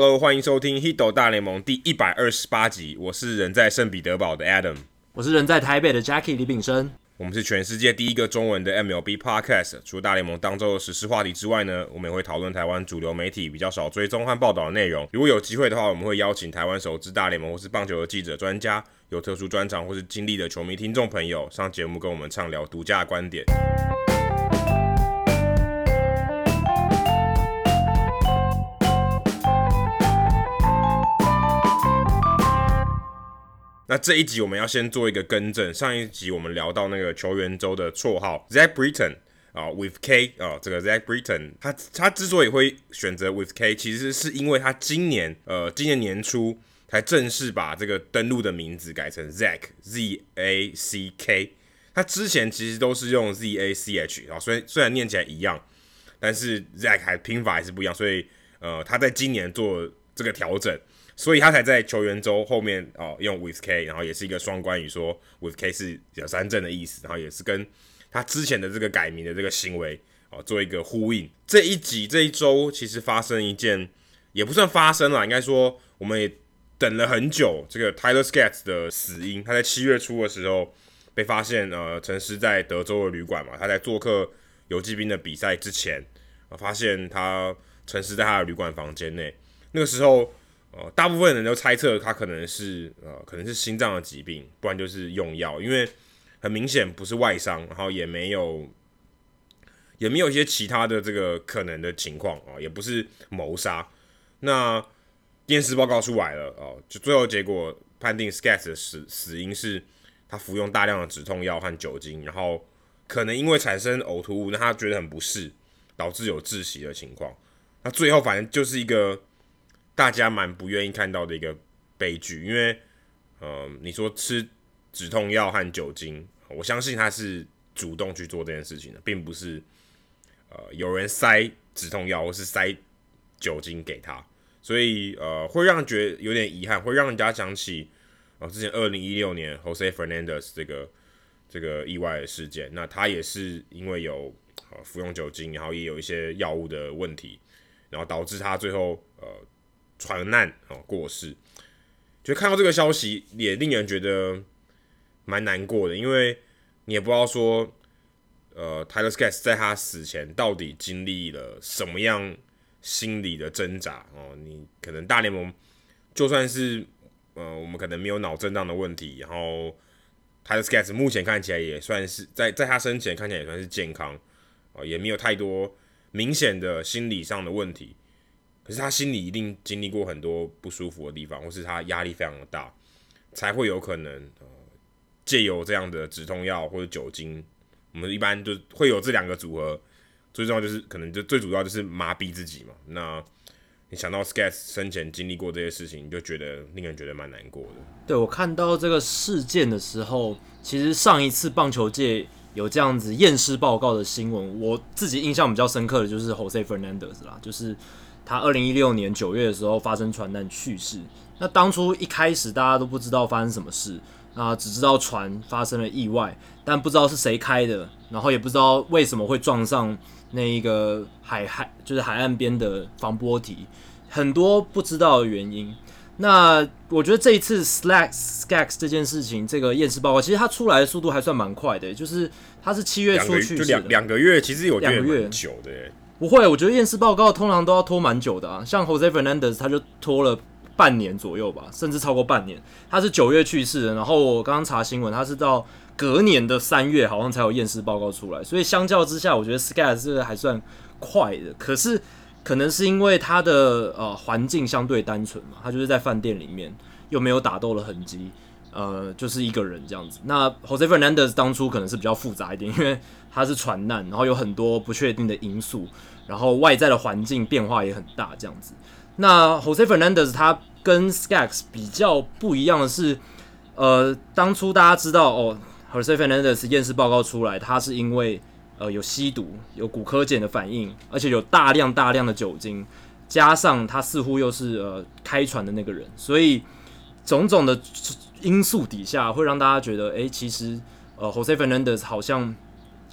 Hello，欢迎收听《Hito 大联盟》第一百二十八集。我是人在圣彼得堡的 Adam，我是人在台北的 Jackie 李炳生。我们是全世界第一个中文的 MLB Podcast。除了大联盟当周的时事话题之外呢，我们也会讨论台湾主流媒体比较少追踪和报道的内容。如果有机会的话，我们会邀请台湾熟知大联盟或是棒球的记者、专家，有特殊专长或是经历的球迷听众朋友上节目跟我们畅聊独家的观点。那这一集我们要先做一个更正，上一集我们聊到那个球员周的绰号 Zach Britton 啊，with K 啊，这个 Zach Britton 他他之所以会选择 with K，其实是因为他今年呃今年年初才正式把这个登录的名字改成 Zach Z A C K，他之前其实都是用 Z A C H 啊，虽然虽然念起来一样，但是 Zach 还拼法还是不一样，所以呃他在今年做这个调整。所以他才在球员周后面哦用 with K，然后也是一个双关语，说 with K 是有三振的意思，然后也是跟他之前的这个改名的这个行为哦做一个呼应。这一集这一周其实发生一件也不算发生了，应该说我们也等了很久，这个 Tyler Skats 的死因，他在七月初的时候被发现呃沉尸在德州的旅馆嘛，他在做客游击兵的比赛之前啊发现他沉尸在他的旅馆房间内，那个时候。呃，大部分人都猜测他可能是呃，可能是心脏的疾病，不然就是用药，因为很明显不是外伤，然后也没有也没有一些其他的这个可能的情况啊，也不是谋杀。那验尸报告出来了哦，就最后结果判定 Skaggs 的死死因是他服用大量的止痛药和酒精，然后可能因为产生呕吐物，那他觉得很不适，导致有窒息的情况。那最后反正就是一个。大家蛮不愿意看到的一个悲剧，因为，呃，你说吃止痛药和酒精，我相信他是主动去做这件事情的，并不是，呃，有人塞止痛药或是塞酒精给他，所以，呃，会让觉得有点遗憾，会让人家想起，哦、之前二零一六年 Jose Fernandez 这个这个意外的事件，那他也是因为有呃服用酒精，然后也有一些药物的问题，然后导致他最后呃。传难哦，过世，就看到这个消息也令人觉得蛮难过的，因为你也不知道说，呃，Tyler Skaggs 在他死前到底经历了什么样心理的挣扎哦。你可能大联盟就算是呃，我们可能没有脑震荡的问题，然后 Tyler Skaggs 目前看起来也算是在在他生前看起来也算是健康啊，也没有太多明显的心理上的问题。可是他心里一定经历过很多不舒服的地方，或是他压力非常的大，才会有可能呃借由这样的止痛药或者酒精，我们一般就会有这两个组合，最重要就是可能就最主要就是麻痹自己嘛。那你想到 Skaggs 生前经历过这些事情，就觉得令人觉得蛮难过的。对，我看到这个事件的时候，其实上一次棒球界有这样子验尸报告的新闻，我自己印象比较深刻的就是 Jose Fernandez 啦，就是。他二零一六年九月的时候发生船难去世。那当初一开始大家都不知道发生什么事，啊只知道船发生了意外，但不知道是谁开的，然后也不知道为什么会撞上那一个海海就是海岸边的防波堤，很多不知道的原因。那我觉得这一次 Skaggs 这件事情，这个验尸报告其实它出来的速度还算蛮快的，就是它是七月初去世的，就两两个月，其实有两个月久的。不会，我觉得验尸报告通常都要拖蛮久的啊。像 Jose Fernandez 他就拖了半年左右吧，甚至超过半年。他是九月去世的，然后我刚刚查新闻，他是到隔年的三月好像才有验尸报告出来。所以相较之下，我觉得 Skaggs 这个还算快的。可是可能是因为他的呃环境相对单纯嘛，他就是在饭店里面，又没有打斗的痕迹。呃，就是一个人这样子。那 Jose Fernandez 当初可能是比较复杂一点，因为他是船难，然后有很多不确定的因素，然后外在的环境变化也很大这样子。那 Jose Fernandez 他跟 Skaggs 比较不一样的是，呃，当初大家知道哦，Jose Fernandez 验尸报告出来，他是因为呃有吸毒、有骨科碱的反应，而且有大量大量的酒精，加上他似乎又是呃开船的那个人，所以种种的。因素底下会让大家觉得，诶、其实，呃，Jose Fernandez 好像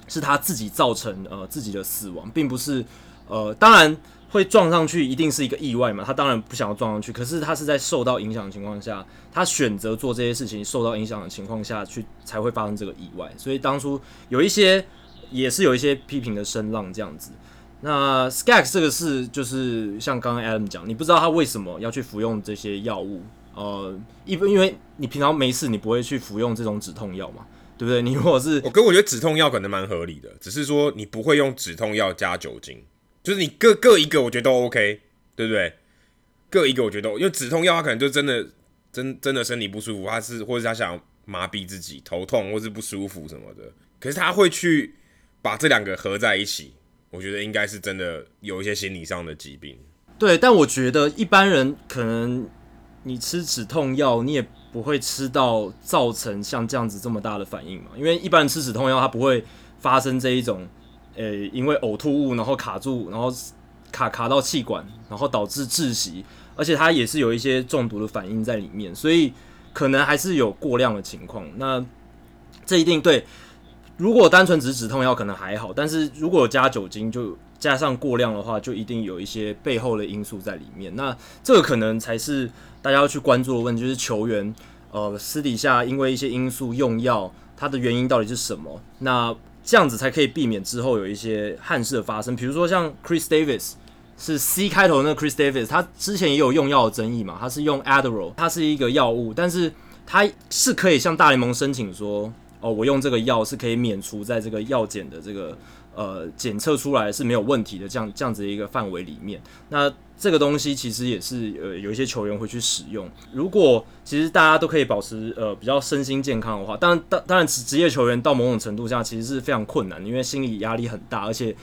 是他自己造成呃自己的死亡，并不是，呃，当然会撞上去，一定是一个意外嘛？他当然不想要撞上去，可是他是在受到影响的情况下，他选择做这些事情，受到影响的情况下去才会发生这个意外。所以当初有一些也是有一些批评的声浪这样子。那 s k a g 这个是就是像刚刚 Adam 讲，你不知道他为什么要去服用这些药物，呃，因因为你平常没事，你不会去服用这种止痛药嘛，对不对？你 如果是我跟我觉得止痛药可能蛮合理的，只是说你不会用止痛药加酒精。就是你各各一个，我觉得都 OK，对不对？各一个，我觉得都，因为止痛药他可能就真的真真的身体不舒服，他是或者他想麻痹自己，头痛或是不舒服什么的。可是他会去把这两个合在一起，我觉得应该是真的有一些心理上的疾病。对，但我觉得一般人可能你吃止痛药，你也不会吃到造成像这样子这么大的反应嘛，因为一般人吃止痛药，它不会发生这一种。呃、因为呕吐物，然后卡住，然后卡卡到气管，然后导致窒息，而且它也是有一些中毒的反应在里面，所以可能还是有过量的情况。那这一定对，如果单纯只是止痛药可能还好，但是如果加酒精，就加上过量的话，就一定有一些背后的因素在里面。那这个可能才是大家要去关注的问题，就是球员呃私底下因为一些因素用药，它的原因到底是什么？那这样子才可以避免之后有一些憾事的发生，比如说像 Chris Davis 是 C 开头那个 Chris Davis，他之前也有用药的争议嘛，他是用 Adderall，它是一个药物，但是他是可以向大联盟申请说，哦，我用这个药是可以免除在这个药检的这个。呃，检测出来是没有问题的，这样这样子的一个范围里面，那这个东西其实也是呃有一些球员会去使用。如果其实大家都可以保持呃比较身心健康的话，当然当当然职职业球员到某种程度下其实是非常困难的，因为心理压力很大，而且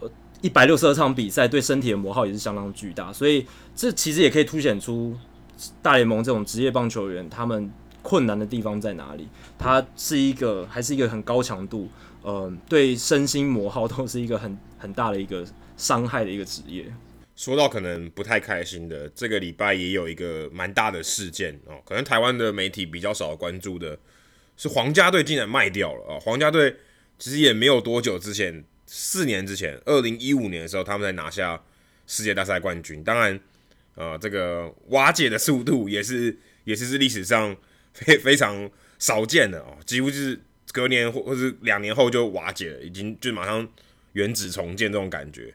呃一百六十二场比赛对身体的磨耗也是相当巨大，所以这其实也可以凸显出大联盟这种职业棒球员他们困难的地方在哪里。它是一个还是一个很高强度。呃，对身心磨耗都是一个很很大的一个伤害的一个职业。说到可能不太开心的，这个礼拜也有一个蛮大的事件哦，可能台湾的媒体比较少关注的，是皇家队竟然卖掉了啊、哦！皇家队其实也没有多久之前，四年之前，二零一五年的时候，他们才拿下世界大赛冠军。当然，呃，这个瓦解的速度也是也是是历史上非非常少见的哦，几乎就是。隔年或或是两年后就瓦解了，已经就马上原址重建这种感觉。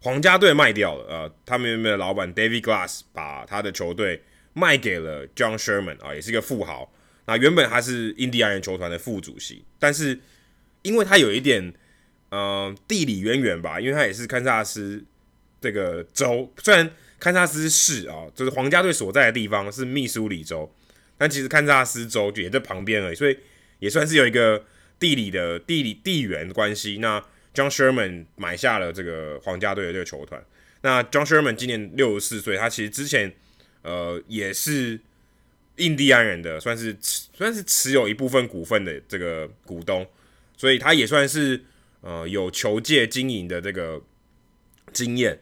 皇家队卖掉了，呃，他们原本的老板 David Glass 把他的球队卖给了 John Sherman 啊，也是一个富豪。那原本他是印第安人球团的副主席，但是因为他有一点呃地理渊源吧，因为他也是堪萨斯这个州，虽然堪萨斯市啊，就是皇家队所在的地方是密苏里州，但其实堪萨斯州就也在旁边而已，所以。也算是有一个地理的地理地缘关系。那 John Sherman 买下了这个皇家队的这个球团。那 John Sherman 今年六十四岁，他其实之前呃也是印第安人的，算是算是持有一部分股份的这个股东，所以他也算是呃有球界经营的这个经验。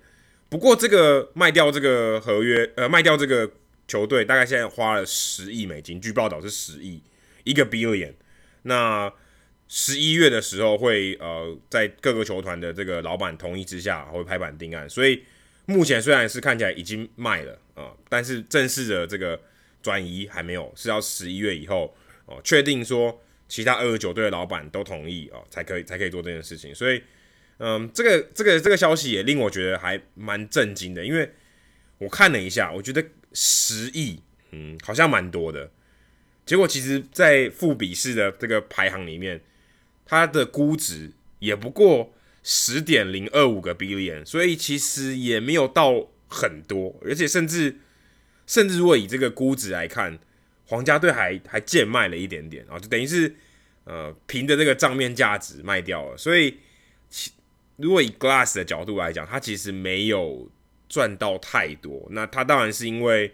不过这个卖掉这个合约，呃卖掉这个球队，大概现在花了十亿美金，据报道是十亿，一个 billion。那十一月的时候会呃，在各个球团的这个老板同意之下会拍板定案，所以目前虽然是看起来已经卖了啊、但是正式的这个转移还没有，是要十一月以后哦，确、定说其他二十九队的老板都同意哦、才可以才可以做这件事情。所以嗯、这个这个这个消息也令我觉得还蛮震惊的，因为我看了一下，我觉得十亿嗯好像蛮多的。结果其实，在富比士的这个排行里面，它的估值也不过十点零二五个 billion，所以其实也没有到很多，而且甚至甚至如果以这个估值来看，皇家队还还贱卖了一点点啊，就等于是呃凭着这个账面价值卖掉了。所以其，如果以 Glass 的角度来讲，他其实没有赚到太多。那他当然是因为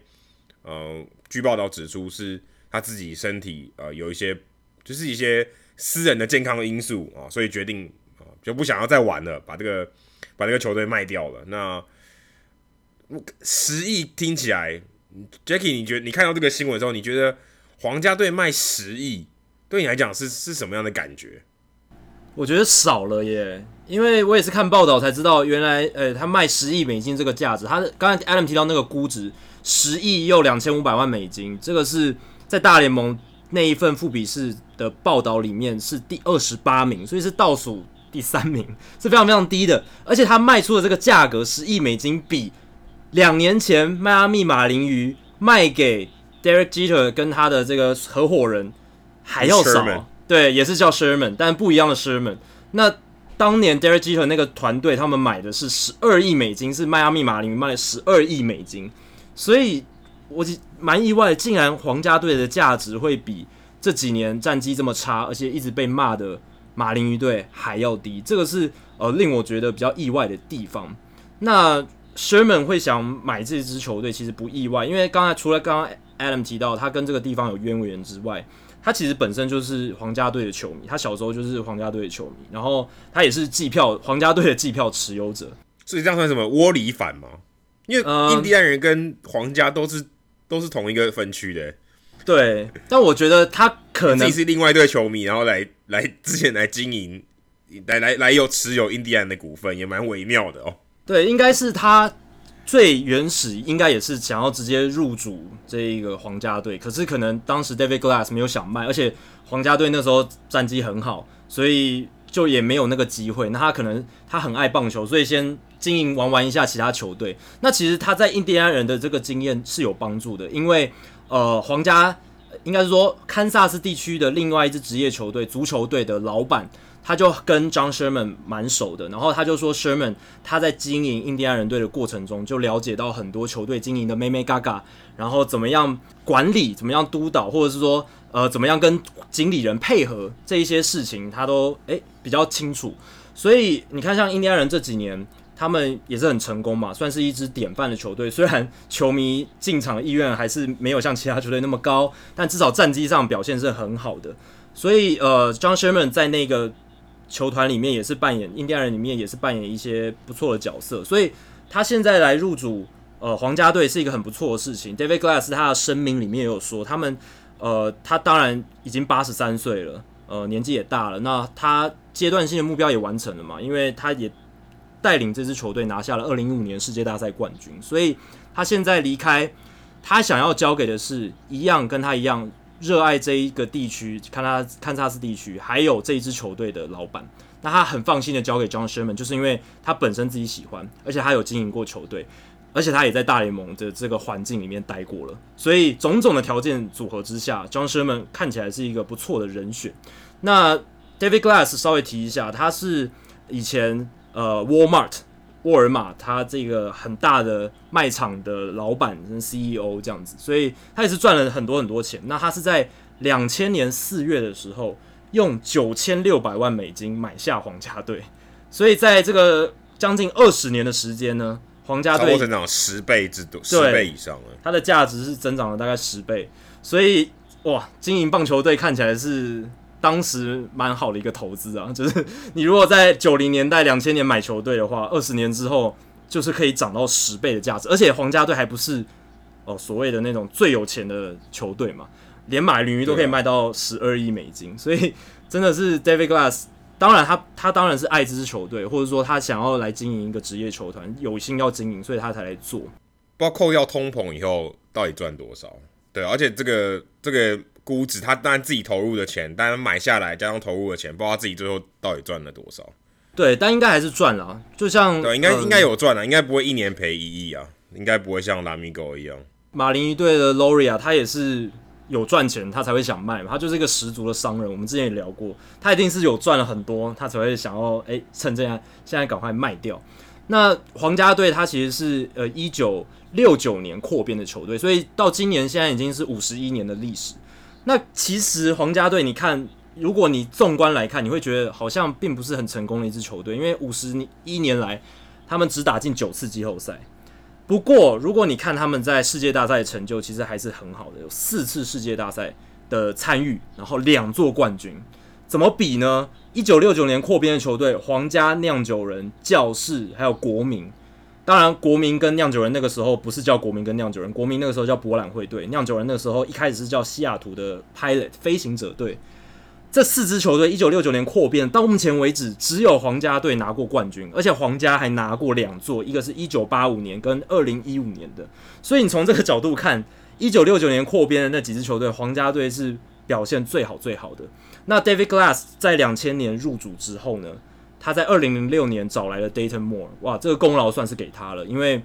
呃，据报道指出是。他自己身体呃有一些，就是一些私人的健康的因素啊，所以决定啊就不想要再玩了，把这个把这个球队卖掉了。那十亿听起来，Jacky，你觉得你看到这个新闻的时候，你觉得皇家队卖十亿对你来讲是是什么样的感觉？我觉得少了耶，因为我也是看报道才知道，原来呃他卖十亿美金这个价值，他刚才 Adam 提到那个估值十亿又两千五百万美金，这个是在大联盟那一份复比士的报道里面是第二十八名，所以是倒数第三名，是非常非常低的。而且他卖出的这个价格十亿美金，比两年前迈阿密马林鱼卖给 Derek Jeter 跟他的这个合伙人还要少。对，也是叫 Sherman，但不一样的 Sherman。那当年 Derek Jeter 那个团队，他们买的是十二亿美金，是迈阿密马林鱼卖了十二亿美金，所以我蛮意外，竟然皇家队的价值会比这几年战绩这么差，而且一直被骂的马林鱼队还要低，这个是呃令我觉得比较意外的地方。那 Sherman 会想买这支球队，其实不意外，因为刚才除了刚刚 Adam 提到他跟这个地方有渊源之外。他其实本身就是皇家队的球迷，他小时候就是皇家队的球迷，然后他也是季票皇家队的季票持有者，所以这样算什么窝里反吗？因为印第安人跟皇家都是、嗯、都是同一个分区的，对。但我觉得他可能自己是另外一队球迷，然后来来之前来经营，来来来有持有印第安的股份，也蛮微妙的哦。对，应该是他。最原始应该也是想要直接入主这一个皇家队，可是可能当时 David Glass 没有想卖，而且皇家队那时候战绩很好，所以就也没有那个机会。那他可能他很爱棒球，所以先经营玩玩一下其他球队。那其实他在印第安人的这个经验是有帮助的，因为呃皇家应该是说堪萨斯地区的另外一支职业球队足球队的老板。他就跟 John Sherman 蛮熟的，然后他就说 Sherman 他在经营印第安人队的过程中，就了解到很多球队经营的妹妹嘎嘎，然后怎么样管理，怎么样督导，或者是说呃怎么样跟经理人配合这一些事情，他都诶比较清楚。所以你看，像印第安人这几年，他们也是很成功嘛，算是一支典范的球队。虽然球迷进场的意愿还是没有像其他球队那么高，但至少战绩上表现是很好的。所以呃，John Sherman 在那个。球团里面也是扮演印第安人里面也是扮演一些不错的角色，所以他现在来入主呃皇家队是一个很不错的事情。David Glass 他的声明里面也有说，他们呃他当然已经八十三岁了，呃年纪也大了，那他阶段性的目标也完成了嘛，因为他也带领这支球队拿下了二零一五年世界大赛冠军，所以他现在离开，他想要交给的是一样跟他一样。热爱这一个地区，看他堪萨斯地区，还有这一支球队的老板，那他很放心的交给 John Sherman，就是因为他本身自己喜欢，而且他有经营过球队，而且他也在大联盟的这个环境里面待过了，所以种种的条件组合之下，John Sherman 看起来是一个不错的人选。那 David Glass 稍微提一下，他是以前呃 Walmart。沃尔玛，他这个很大的卖场的老板跟 CEO 这样子，所以他也是赚了很多很多钱。那他是在两千年四月的时候，用九千六百万美金买下皇家队，所以在这个将近二十年的时间呢，皇家队增长十倍之多，十倍以上了。它的价值是增长了大概十倍，所以哇，经营棒球队看起来是。当时蛮好的一个投资啊，就是你如果在九零年代、两千年买球队的话，二十年之后就是可以涨到十倍的价值。而且皇家队还不是哦所谓的那种最有钱的球队嘛，连马林鱼都可以卖到十二亿美金，所以真的是 David Glass。当然他他当然是爱这支球队，或者说他想要来经营一个职业球团，有心要经营，所以他才来做。包括要通膨以后到底赚多少？对，而且这个这个。估值，他当然自己投入的钱，当然买下来加上投入的钱，不知道他自己最后到底赚了多少。对，但应该还是赚了，就像对，应该、嗯、应该有赚了，应该不会一年赔一亿啊，应该不会像拉米狗一样。马林一队的 Loria 他也是有赚钱，他才会想卖嘛，他就是一个十足的商人。我们之前也聊过，他一定是有赚了很多，他才会想要哎、欸、趁这样现在赶快卖掉。那皇家队他其实是呃一九六九年扩编的球队，所以到今年现在已经是五十一年的历史。那其实皇家队，你看，如果你纵观来看，你会觉得好像并不是很成功的一支球队，因为五十一年来，他们只打进九次季后赛。不过，如果你看他们在世界大赛的成就，其实还是很好的，有四次世界大赛的参与，然后两座冠军。怎么比呢？一九六九年扩编的球队，皇家酿酒人、教士还有国民。当然，国民跟酿酒人那个时候不是叫国民跟酿酒人，国民那个时候叫博览会队，酿酒人那个时候一开始是叫西雅图的 Pilot 飞行者队。这四支球队一九六九年扩编到目前为止，只有皇家队拿过冠军，而且皇家还拿过两座，一个是一九八五年跟二零一五年的。所以你从这个角度看，一九六九年扩编的那几支球队，皇家队是表现最好最好的。那 David Glass 在两千年入主之后呢，他在二零零六年找来了 Dayton Moore，哇，这个功劳算是给他了，因为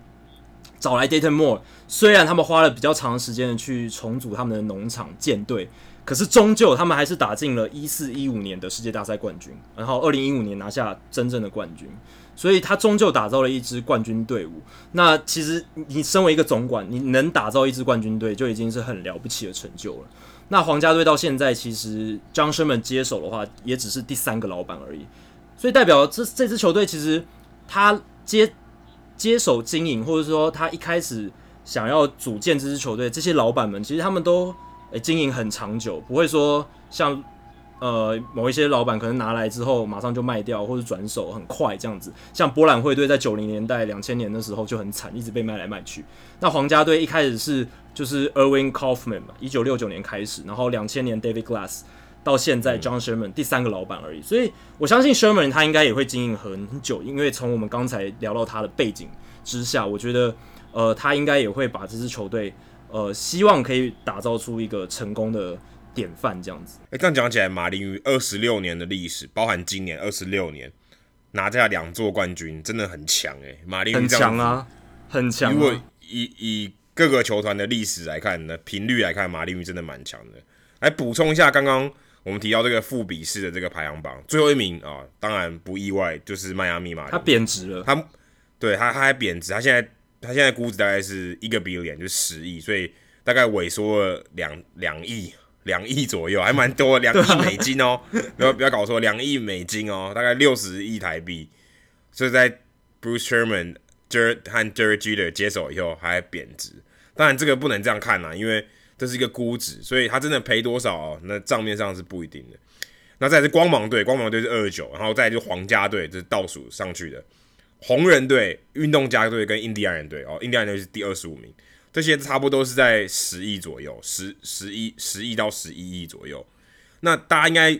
找来 Dayton Moore，虽然他们花了比较长时间的去重组他们的农场舰队。可是终究，他们还是打进了一四一五年的世界大赛冠军，然后二零一五年拿下真正的冠军，所以他终究打造了一支冠军队伍。那其实你身为一个总管，你能打造一支冠军队，就已经是很了不起的成就了。那皇家队到现在，其实 John Sherman 接手的话，也只是第三个老板而已，所以代表这这支球队其实他接接手经营，或者说他一开始想要组建这支球队，这些老板们其实他们都。诶，经营很长久，不会说像呃某一些老板可能拿来之后马上就卖掉或者转手很快这样子。像波兰会队在九零年代、两千年的时候就很惨，一直被卖来卖去。那皇家队一开始是就是 Erwin Kaufman 嘛，一九六九年开始，然后两千年 David Glass 到现在 John Sherman 第三个老板而已。所以我相信 Sherman 他应该也会经营很久，因为从我们刚才聊到他的背景之下，我觉得呃他应该也会把这支球队。呃，希望可以打造出一个成功的典范，这样子。哎、欸，这样讲起来，马林鱼二十六年的历史，包含今年二十六年拿下两座冠军，真的很强哎、欸。马林鱼很强啊，很强、啊。如果以以各个球团的历史来看呢，频率来看，马林鱼真的蛮强的。来补充一下，刚刚我们提到这个富比式的这个排行榜，最后一名啊，当然不意外，就是迈阿密马林鱼。他贬值了，他对他他还贬值，他现在。他现在估值大概是一个 billion，就是十亿，所以大概萎缩了两两亿两亿左右，还蛮多，两亿美金哦，不要不要搞错，两亿美金哦，大概六十亿台币。所以在 Bruce Sherman、和 Jerry Jeter 接手以后还贬值，当然这个不能这样看呐，因为这是一个估值，所以他真的赔多少哦，那账面上是不一定的。那再是光芒队，光芒队是二十九，然后再就皇家队，这是倒数上去的。红人队、运动家队跟印第安人队哦，印第安人队是第二十五名，这些差不多都是在十亿左右，十十亿十亿到十一亿左右。那大家应该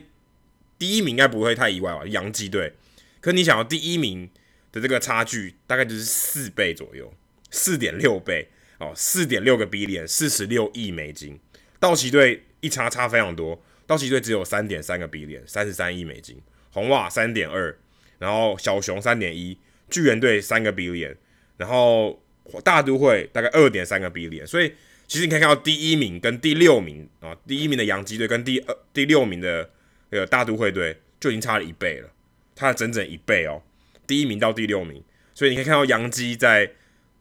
第一名应该不会太意外吧？洋基队，可你想要第一名的这个差距大概就是四倍左右，四点六倍哦，四点六个 billion，四十六亿美金。道奇队一差差非常多，道奇队只有三点三个 billion，三十三亿美金。红袜三点二，然后小熊三点一。巨人队三个 B 点然后大都会大概二点三个 B 点所以其实你可以看到第一名跟第六名啊，第一名的洋基队跟第二第六名的那个大都会队就已经差了一倍了，差了整整一倍哦，第一名到第六名，所以你可以看到洋基在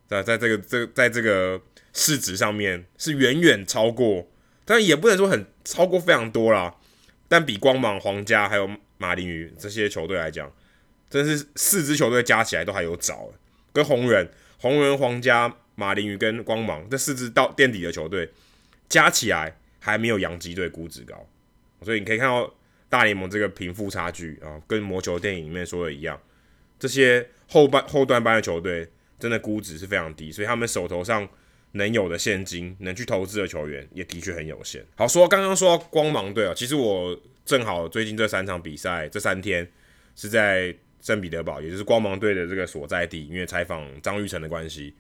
在在这个这在这个市值上面是远远超过，但也不能说很超过非常多啦，但比光芒、皇家还有马林鱼这些球队来讲。真是四支球队加起来都还有找，跟红人、红人、皇家、马林鱼跟光芒这四支到垫底的球队加起来还没有洋基队估值高，所以你可以看到大联盟这个贫富差距啊，跟魔球电影里面说的一样，这些后半后段班的球队真的估值是非常低，所以他们手头上能有的现金能去投资的球员也的确很有限。好，说刚刚说到光芒队啊，其实我正好最近这三场比赛这三天是在。圣彼得堡，也就是光芒队的这个所在地，因为采访张玉成的关系。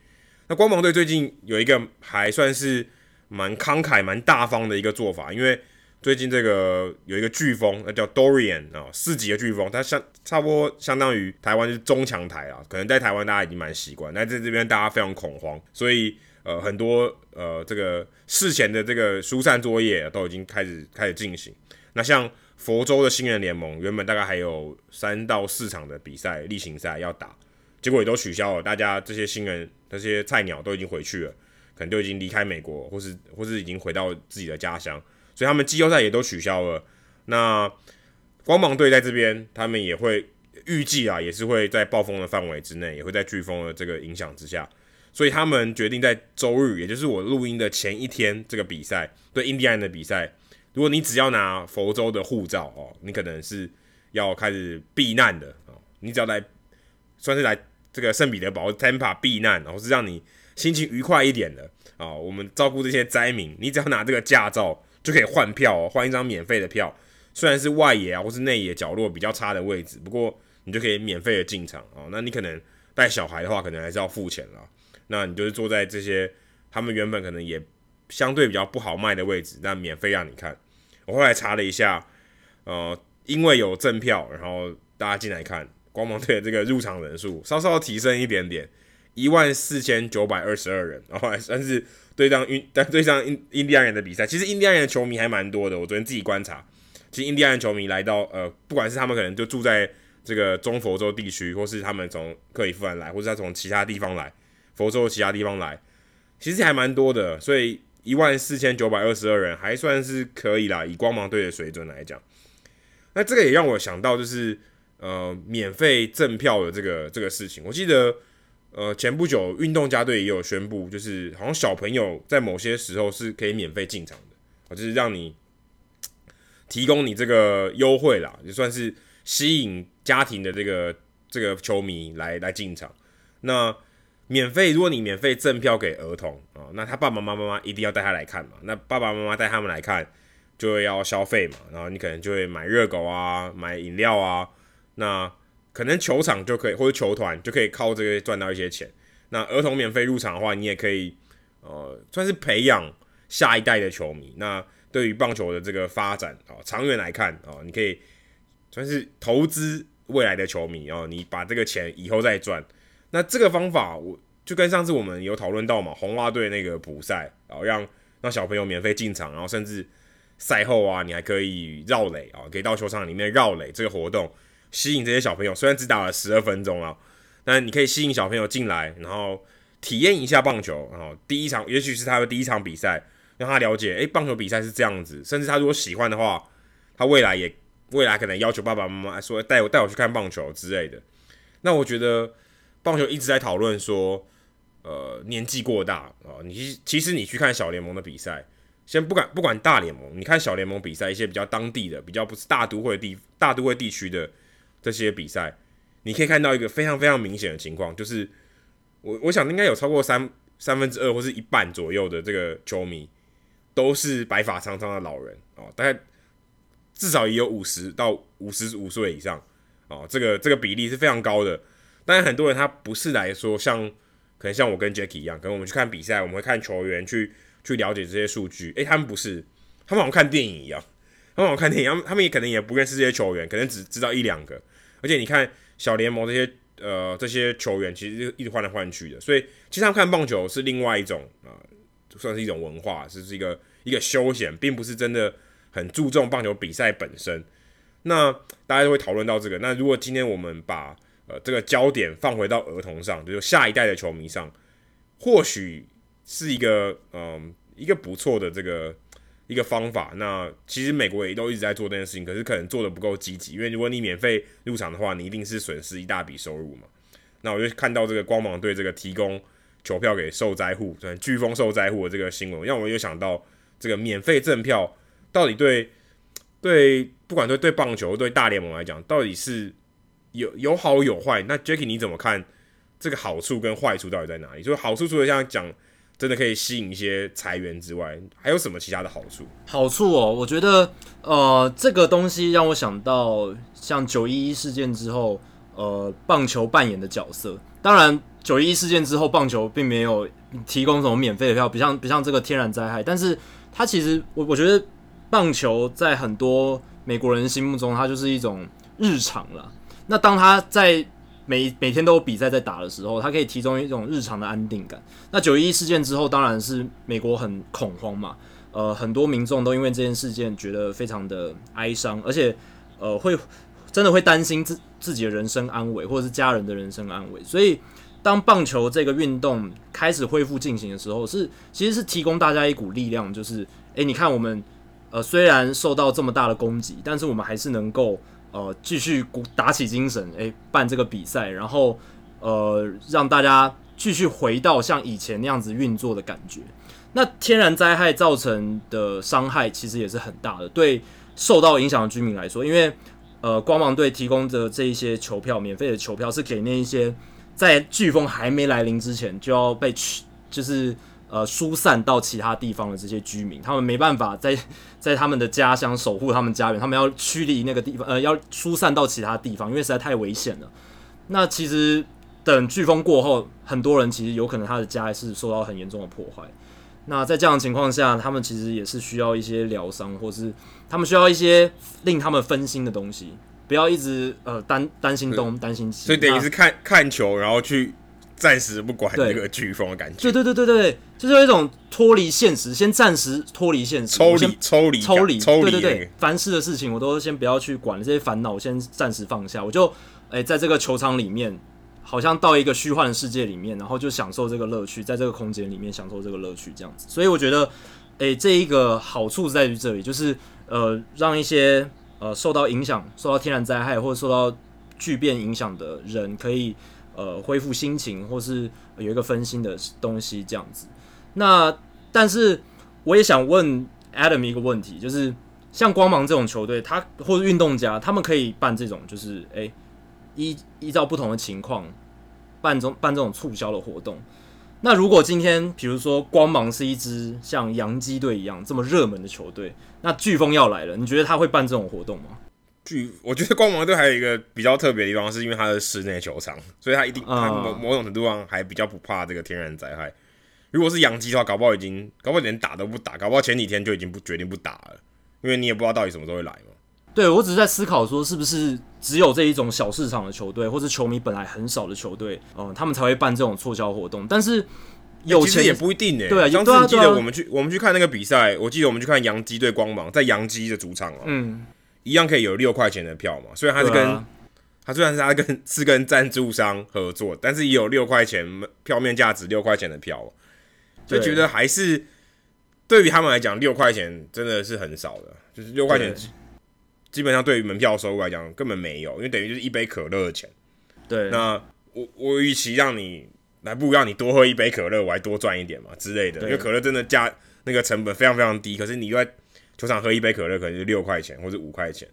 那光芒队最近有一个还算是蛮慷慨、蛮大方的一个做法，因为最近这个有一个飓风，那叫 Dorian 啊，四级的飓风，它相差不多相当于台湾是中强台啊，可能在台湾大家已经蛮习惯，那在这边大家非常恐慌，所以呃很多呃这个事前的这个疏散作业都已经开始开始进行。那像佛州的新人联盟原本大概还有三到四场的比赛例行赛要打，结果也都取消了。大家这些新人、这些菜鸟都已经回去了，可能都已经离开美国，或是或是已经回到自己的家乡，所以他们季后赛也都取消了。那光芒队在这边，他们也会预计啊，也是会在暴风的范围之内，也会在飓风的这个影响之下，所以他们决定在周日，也就是我录音的前一天，这个比赛对印第安人的比赛。如果你只要拿佛州的护照哦，你可能是要开始避难的哦。你只要来，算是来这个圣彼得堡 Tampa 避难，然后是让你心情愉快一点的啊、哦。我们照顾这些灾民，你只要拿这个驾照就可以换票哦，换一张免费的票，虽然是外野啊或是内野角落比较差的位置，不过你就可以免费的进场哦。那你可能带小孩的话，可能还是要付钱了。那你就是坐在这些他们原本可能也相对比较不好卖的位置，但免费让你看。我后来查了一下，呃，因为有赠票，然后大家进来看光芒队的这个入场人数稍稍提升一点点，一万四千九百二十二人，然后还算是对上印但对上印印第安人的比赛，其实印第安人的球迷还蛮多的。我昨天自己观察，其实印第安人球迷来到呃，不管是他们可能就住在这个中佛州地区，或是他们从克里夫兰来，或是他从其他地方来，佛州其他地方来，其实还蛮多的，所以。一万四千九百二十二人还算是可以啦，以光芒队的水准来讲。那这个也让我想到，就是呃，免费赠票的这个这个事情。我记得呃，前不久运动家队也有宣布，就是好像小朋友在某些时候是可以免费进场的，就是让你提供你这个优惠啦，也算是吸引家庭的这个这个球迷来来进场。那免费，如果你免费赠票给儿童啊，那他爸爸妈妈妈一定要带他来看嘛。那爸爸妈妈带他们来看，就要消费嘛。然后你可能就会买热狗啊，买饮料啊。那可能球场就可以，或者球团就可以靠这个赚到一些钱。那儿童免费入场的话，你也可以呃，算是培养下一代的球迷。那对于棒球的这个发展啊，长远来看啊，你可以算是投资未来的球迷哦。你把这个钱以后再赚。那这个方法，我就跟上次我们有讨论到嘛，红袜队那个补赛，然后让让小朋友免费进场，然后甚至赛后啊，你还可以绕垒啊，可以到球场里面绕垒这个活动，吸引这些小朋友。虽然只打了十二分钟啊，但你可以吸引小朋友进来，然后体验一下棒球，然后第一场，也许是他的第一场比赛，让他了解，诶，棒球比赛是这样子。甚至他如果喜欢的话，他未来也未来可能要求爸爸妈妈说带我带我去看棒球之类的。那我觉得。棒球一直在讨论说，呃，年纪过大啊、呃，你其实你去看小联盟的比赛，先不管不管大联盟，你看小联盟比赛一些比较当地的、比较不是大都会地大都会地区的这些比赛，你可以看到一个非常非常明显的情况，就是我我想应该有超过三三分之二或是一半左右的这个球迷都是白发苍苍的老人啊、呃，大概至少也有五十到五十五岁以上啊、呃，这个这个比例是非常高的。当然，很多人他不是来说像，可能像我跟 Jacky 一样，可能我们去看比赛，我们会看球员去去了解这些数据。诶，他们不是，他们好像看电影一样，他们好像看电影，他们他们也可能也不认识这些球员，可能只知道一两个。而且你看小联盟这些呃这些球员，其实一直换来换去的，所以其实他们看棒球是另外一种啊、呃，算是一种文化，是是一个一个休闲，并不是真的很注重棒球比赛本身。那大家都会讨论到这个。那如果今天我们把呃，这个焦点放回到儿童上，就是下一代的球迷上，或许是一个嗯、一个不错的这个一个方法。那其实美国也都一直在做这件事情，可是可能做的不够积极，因为如果你免费入场的话，你一定是损失一大笔收入嘛。那我就看到这个光芒队这个提供球票给受灾户，对飓风受灾户的这个新闻，让我又想到这个免费赠票到底对对不管对对棒球对大联盟来讲，到底是。有有好有坏，那 Jacky 你怎么看这个好处跟坏处到底在哪里？就是好处除了像讲真的可以吸引一些财源之外，还有什么其他的好处？好处哦，我觉得呃这个东西让我想到像九一一事件之后，呃棒球扮演的角色。当然九一一事件之后，棒球并没有提供什么免费的票，不像不像这个天然灾害，但是它其实我我觉得棒球在很多美国人心目中，它就是一种日常了。那当他在每每天都有比赛在打的时候，他可以提供一种日常的安定感。那九一一事件之后，当然是美国很恐慌嘛，呃，很多民众都因为这件事件觉得非常的哀伤，而且呃，会真的会担心自自己的人身安危，或者是家人的人身安危。所以，当棒球这个运动开始恢复进行的时候，是其实是提供大家一股力量，就是诶，你看我们呃虽然受到这么大的攻击，但是我们还是能够。呃，继续鼓打起精神，诶、办这个比赛，然后呃，让大家继续回到像以前那样子运作的感觉。那天然灾害造成的伤害其实也是很大的，对受到影响的居民来说，因为呃，光芒队提供的这一些球票，免费的球票是给那一些在飓风还没来临之前就要被驱，就是呃疏散到其他地方的这些居民，他们没办法在在他们的家乡守护他们家园，他们要驱离那个地方，呃，要疏散到其他地方，因为实在太危险了。那其实等飓风过后，很多人其实有可能他的家是受到很严重的破坏。那在这样的情况下，他们其实也是需要一些疗伤，或是他们需要一些令他们分心的东西，不要一直呃担担心东担心西。所以等于是看看球，然后去暂时不管这个飓风的感觉。对对对对对，就是有一种脱离现实，先暂时脱离现实，抽离抽离抽离。抽离。对对对，凡事的事情我都先不要去管这些烦恼，我先暂时放下。我就哎、欸，在这个球场里面。好像到一个虚幻的世界里面，然后就享受这个乐趣，在这个空间里面享受这个乐趣，这样子。所以我觉得，诶、欸，这一个好处在于这里，就是呃，让一些呃受到影响、受到天然灾害或者受到巨变影响的人，可以呃恢复心情，或是有一个分心的东西，这样子。那但是我也想问 Adam 一个问题，就是像光芒这种球队，他或者运动家，他们可以办这种，就是诶。依依照不同的情况办这办这种促销的活动。那如果今天，比如说光芒是一支像洋基队一样这么热门的球队，那飓风要来了，你觉得他会办这种活动吗？飓，我觉得光芒队还有一个比较特别的地方，是因为它的室内球场，所以它一定他某某种程度上还比较不怕这个天然灾害。如果是洋基的话，搞不好已经搞不好连打都不打，搞不好前几天就已经不决定不打了，因为你也不知道到底什么时候会来嘛。对，我只是在思考说，是不是只有这一种小市场的球队，或者球迷本来很少的球队，嗯，他们才会办这种促销活动。但是有钱、欸、也不一定呢、欸。对啊，上次你记得我们去我们去看那个比赛，我记得我们去看洋基对光芒，在洋基的主场哦、喔，嗯，一样可以有六块钱的票嘛。虽然他是跟、啊、他虽然是他跟 是跟赞助商合作，但是也有六块钱票面价值六块钱的票，就觉得还是对于他们来讲，六块钱真的是很少的，就是六块钱。基本上对于门票收入来讲根本没有，因为等于就是一杯可乐的钱。对，那我我与其让你来，不如让你多喝一杯可乐，我还多赚一点嘛之类的。因为可乐真的价那个成本非常非常低，可是你又在球场喝一杯可乐可能就六块钱或者五块钱，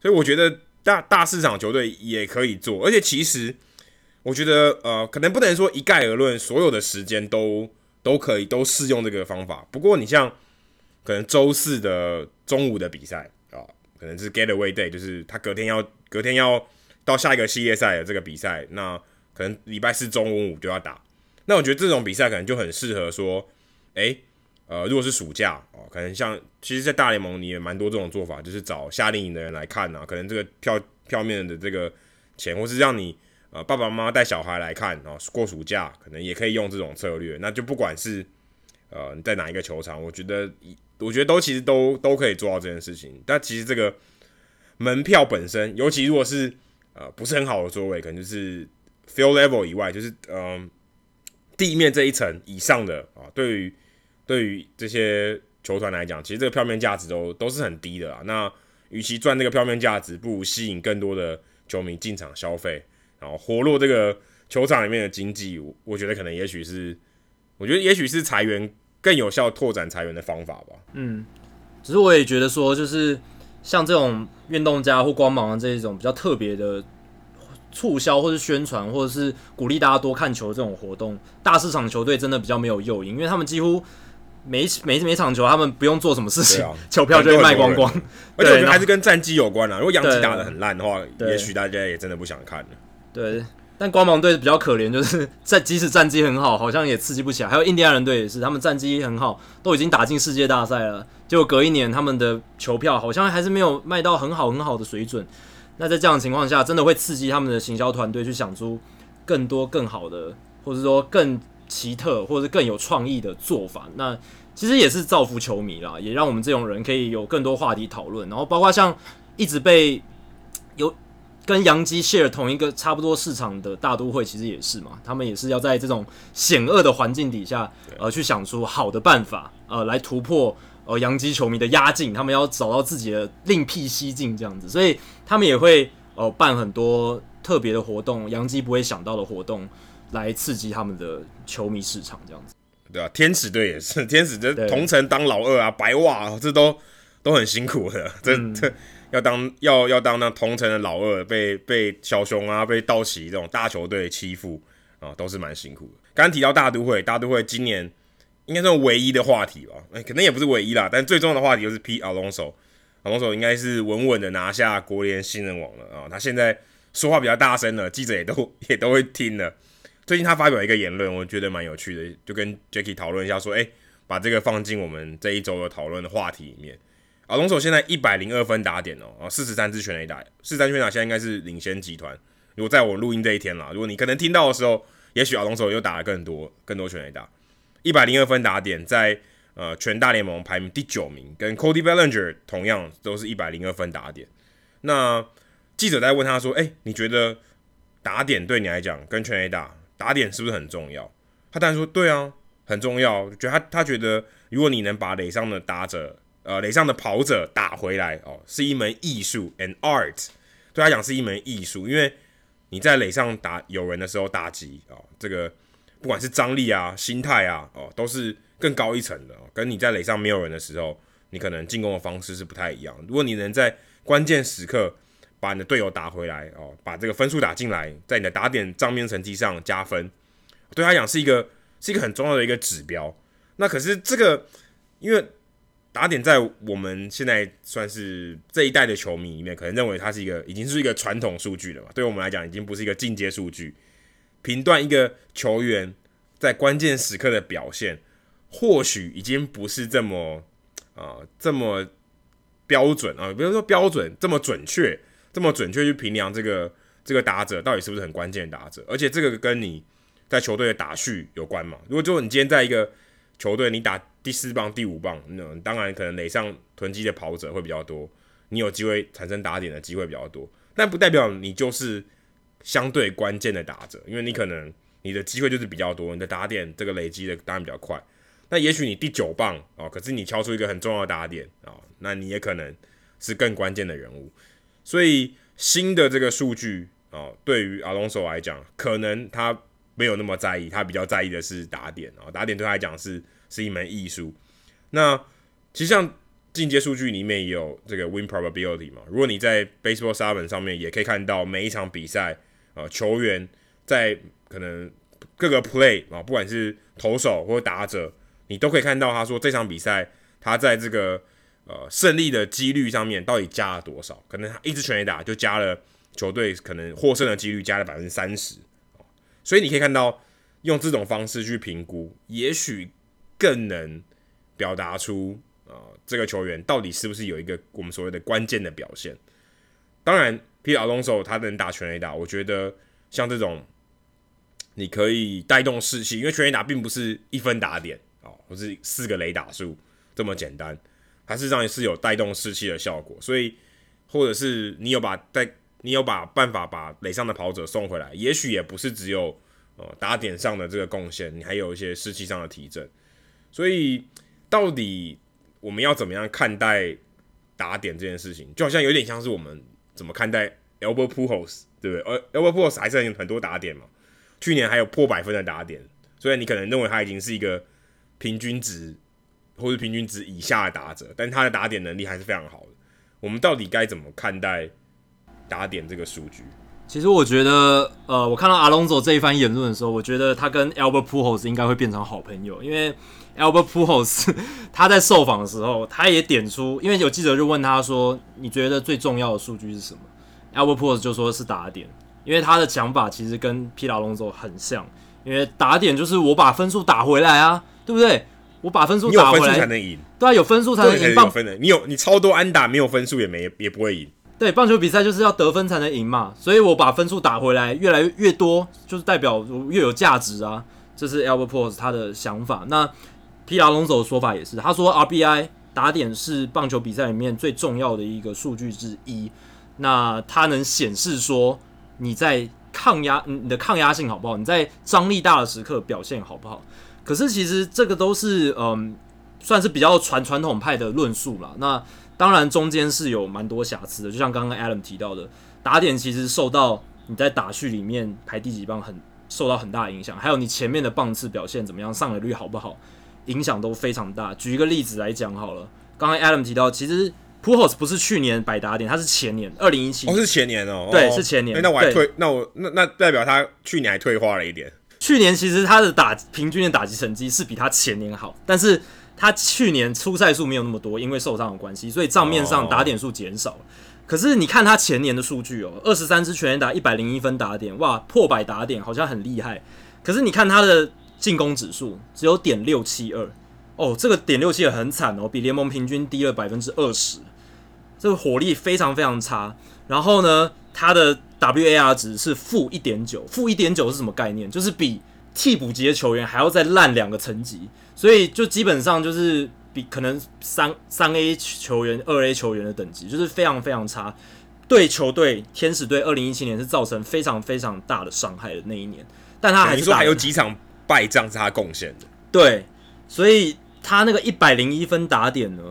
所以我觉得大大市场球队也可以做，而且其实我觉得呃，可能不能说一概而论，所有的时间都都可以都适用这个方法。不过你像可能周四的中午的比赛啊。可能是 Getaway Day，就是他隔天要隔天要到下一个系列赛的这个比赛，那可能礼拜四中午就要打。那我觉得这种比赛可能就很适合说，诶、呃，如果是暑假哦，可能像其实，在大联盟你也蛮多这种做法，就是找夏令营的人来看啊，可能这个票票面的这个钱，或是让你呃爸爸妈妈带小孩来看啊，过暑假可能也可以用这种策略。那就不管是呃你在哪一个球场，我觉得。我觉得都其实都都可以做到这件事情，但其实这个门票本身，尤其如果是呃不是很好的座位，可能就是 field level 以外，就是嗯、地面这一层以上的啊，对于对于这些球团来讲，其实这个票面价值都都是很低的啊。那与其赚这个票面价值，不如吸引更多的球迷进场消费，然后活络这个球场里面的经济。我我觉得可能也许是，我觉得也许是裁员。更有效拓展裁员的方法吧。嗯，只是我也觉得说，就是像这种运动家或光芒这一种比较特别的促销，或是宣传，或者是鼓励大家多看球这种活动，大市场球队真的比较没有诱因，因为他们几乎每每每场球他们不用做什么事情，啊、球票就会卖光光。而且我觉得还是跟战绩有关啊。如果洋基打的很烂的话，也许大家也真的不想看了。对。但光芒队比较可怜，就是 在即使战绩很好，好像也刺激不起来。还有印第安人队也是，他们战绩很好，都已经打进世界大赛了，结果隔一年他们的球票好像还是没有卖到很好很好的水准。那在这样的情况下，真的会刺激他们的行销团队去想出更多更好的，或者说更奇特或者更有创意的做法。那其实也是造福球迷啦，也让我们这种人可以有更多话题讨论。然后包括像一直被有。跟杨基 share 同一个差不多市场的大都会，其实也是嘛，他们也是要在这种险恶的环境底下，呃，去想出好的办法，呃，来突破呃洋基球迷的压境，他们要找到自己的另辟蹊径这样子，所以他们也会呃办很多特别的活动，洋基不会想到的活动，来刺激他们的球迷市场这样子。对啊，天使队也是，天使队同城当老二啊，白袜啊，这都都很辛苦的，这 这。嗯要当要要当那同城的老二，被被小熊啊，被道奇这种大球队欺负啊，都是蛮辛苦的。刚刚提到大都会，大都会今年应该算唯一的话题吧，哎、欸，可能也不是唯一啦，但最重要的话题就是 Pete Alonso，Alonso 应该是稳稳的拿下国联新人王了啊，他现在说话比较大声了，记者也都 也都会听了。最近他发表一个言论，我觉得蛮有趣的，就跟 Jacky 讨论一下，说，哎、把这个放进我们这一周的讨论的话题里面。啊，龙手现在一百零二分打点哦，啊，四十三支全垒打，四十三全垒打现在应该是领先集团。如果在我录音这一天啦，如果你可能听到的时候，也许啊龙手又打了更多更多全垒打，一百零二分打点，在呃全大联盟排名第九名，跟 Cody Bellinger 同样都是一百零二分打点。那记者在问他说：“哎、你觉得打点对你来讲跟全垒打？”打点是不是很重要？他当然说对啊，很重要。觉得他他觉得，如果你能把垒上的打者，呃，垒上的跑者打回来哦，是一门艺术，an art。对他讲是一门艺术，因为你在垒上打有人的时候打击哦，这个不管是张力啊、心态啊，哦，都是更高一层的。哦跟你在垒上没有人的时候，你可能进攻的方式是不太一样。如果你能在关键时刻，把你的队友打回来哦，把这个分数打进来，在你的打点账面成绩上加分，对他讲是一个是一个很重要的一个指标。那可是这个，因为打点在我们现在算是这一代的球迷里面，可能认为它是一个已经是一个传统数据了嘛。对我们来讲，已经不是一个进阶数据。评断一个球员在关键时刻的表现，或许已经不是这么啊、这么标准啊，比如说标准这么准确。这么准确去评量这个这个打者到底是不是很关键的打者，而且这个跟你在球队的打序有关嘛？如果就你今天在一个球队，你打第四棒、第五棒，那当然可能垒上囤积的跑者会比较多，你有机会产生打点的机会比较多，但不代表你就是相对关键的打者，因为你可能你的机会就是比较多，你的打点这个累积的当然比较快。那也许你第九棒、哦，可是你敲出一个很重要的打点啊、那你也可能是更关键的人物。所以新的这个数据啊，对于 Alonso 来讲，可能他没有那么在意，他比较在意的是打点啊，打点对他来讲是是一门艺术。那其实像进阶数据里面也有这个 win probability 嘛，如果你在 Baseball Savant 上面也可以看到每一场比赛啊，球员在可能各个 play 啊，不管是投手或打者，你都可以看到他说这场比赛他在这个。呃，胜利的几率上面到底加了多少？可能他一支全垒打就加了球队可能获胜的几率加了百分之三十。所以你可以看到，用这种方式去评估，也许更能表达出呃这个球员到底是不是有一个我们所谓的关键的表现。当然，Pete Alonso 他能打全垒打，我觉得像这种你可以带动士气，因为全垒打并不是一分打点啊，或是四个雷打数这么简单。它事实上也是有带动士气的效果，所以或者是你有把带，你有把办法把垒上的跑者送回来，也许也不是只有呃打点上的这个贡献，你还有一些士气上的提振。所以到底我们要怎么样看待打点这件事情？就好像有点像是我们怎么看待 Albert Pujols，对不对？而 Albert Pujols 还是有很多打点嘛，去年还有破百分的打点，所以你可能认为他已经是一个平均值。或是平均值以下的打者，但他的打点能力还是非常好的。我们到底该怎么看待打点这个数据？其实我觉得，呃，我看到 Alonso 这一番言论的时候，我觉得他跟 Albert Pujols 应该会变成好朋友，因为 Albert Pujols 他在受访的时候，他也点出，因为有记者就问他说：“你觉得最重要的数据是什么？”Albert Pujols 就说是打点，因为他的想法其实跟 Pete Alonso 很像，因为打点就是我把分数打回来啊，对不对？我把分数打回来，有分数才能赢。对啊，有分数才能赢。棒分的，你有你超多安打，没有分数也没也不会赢。对，棒球比赛就是要得分才能赢嘛，所以我把分数打回来越来越越多，就是代表我越有价值啊。这是 Albert Pujols 他的想法。那 Pete Alonso 的说法也是，他说 RBI 打点是棒球比赛里面最重要的一个数据之一。那它能显示说你在抗压，你的抗压性好不好？你在张力大的时刻表现好不好？可是其实这个都是嗯，算是比较传传统派的论述啦。那当然中间是有蛮多瑕疵的，就像刚刚 Adam 提到的，打点其实受到你在打序里面排第几棒很受到很大的影响，还有你前面的棒次表现怎么样，上垒率好不好，影响都非常大。举一个例子来讲好了，刚刚 Adam 提到，其实 Pujols 不是去年百打点，他是前年二零一七，哦是前年哦，对，是前年。欸、那我还退，那我那那代表他去年还退化了一点。去年其实他的打平均的打击成绩是比他前年好，但是他去年出赛数没有那么多，因为受伤的关系，所以账面上打点数减少了。可是你看他前年的数据哦，二十三支全垒打，一百零一分打点，哇，破百打点，好像很厉害。可是你看他的进攻指数只有点六七二，哦，这个点六七二很惨哦，比联盟平均低了百分之二十，这个火力非常非常差。然后呢，他的 WAR 值是负一点九，负一点九是什么概念？就是比替补级的球员还要再烂两个层级，所以就基本上就是比可能三三 A 球员、二 A 球员的等级，就是非常非常差，对球队天使队二零一七年是造成非常非常大的伤害的那一年。但他还是说还有几场败仗是他贡献的，对，所以他那个一百零一分打点呢，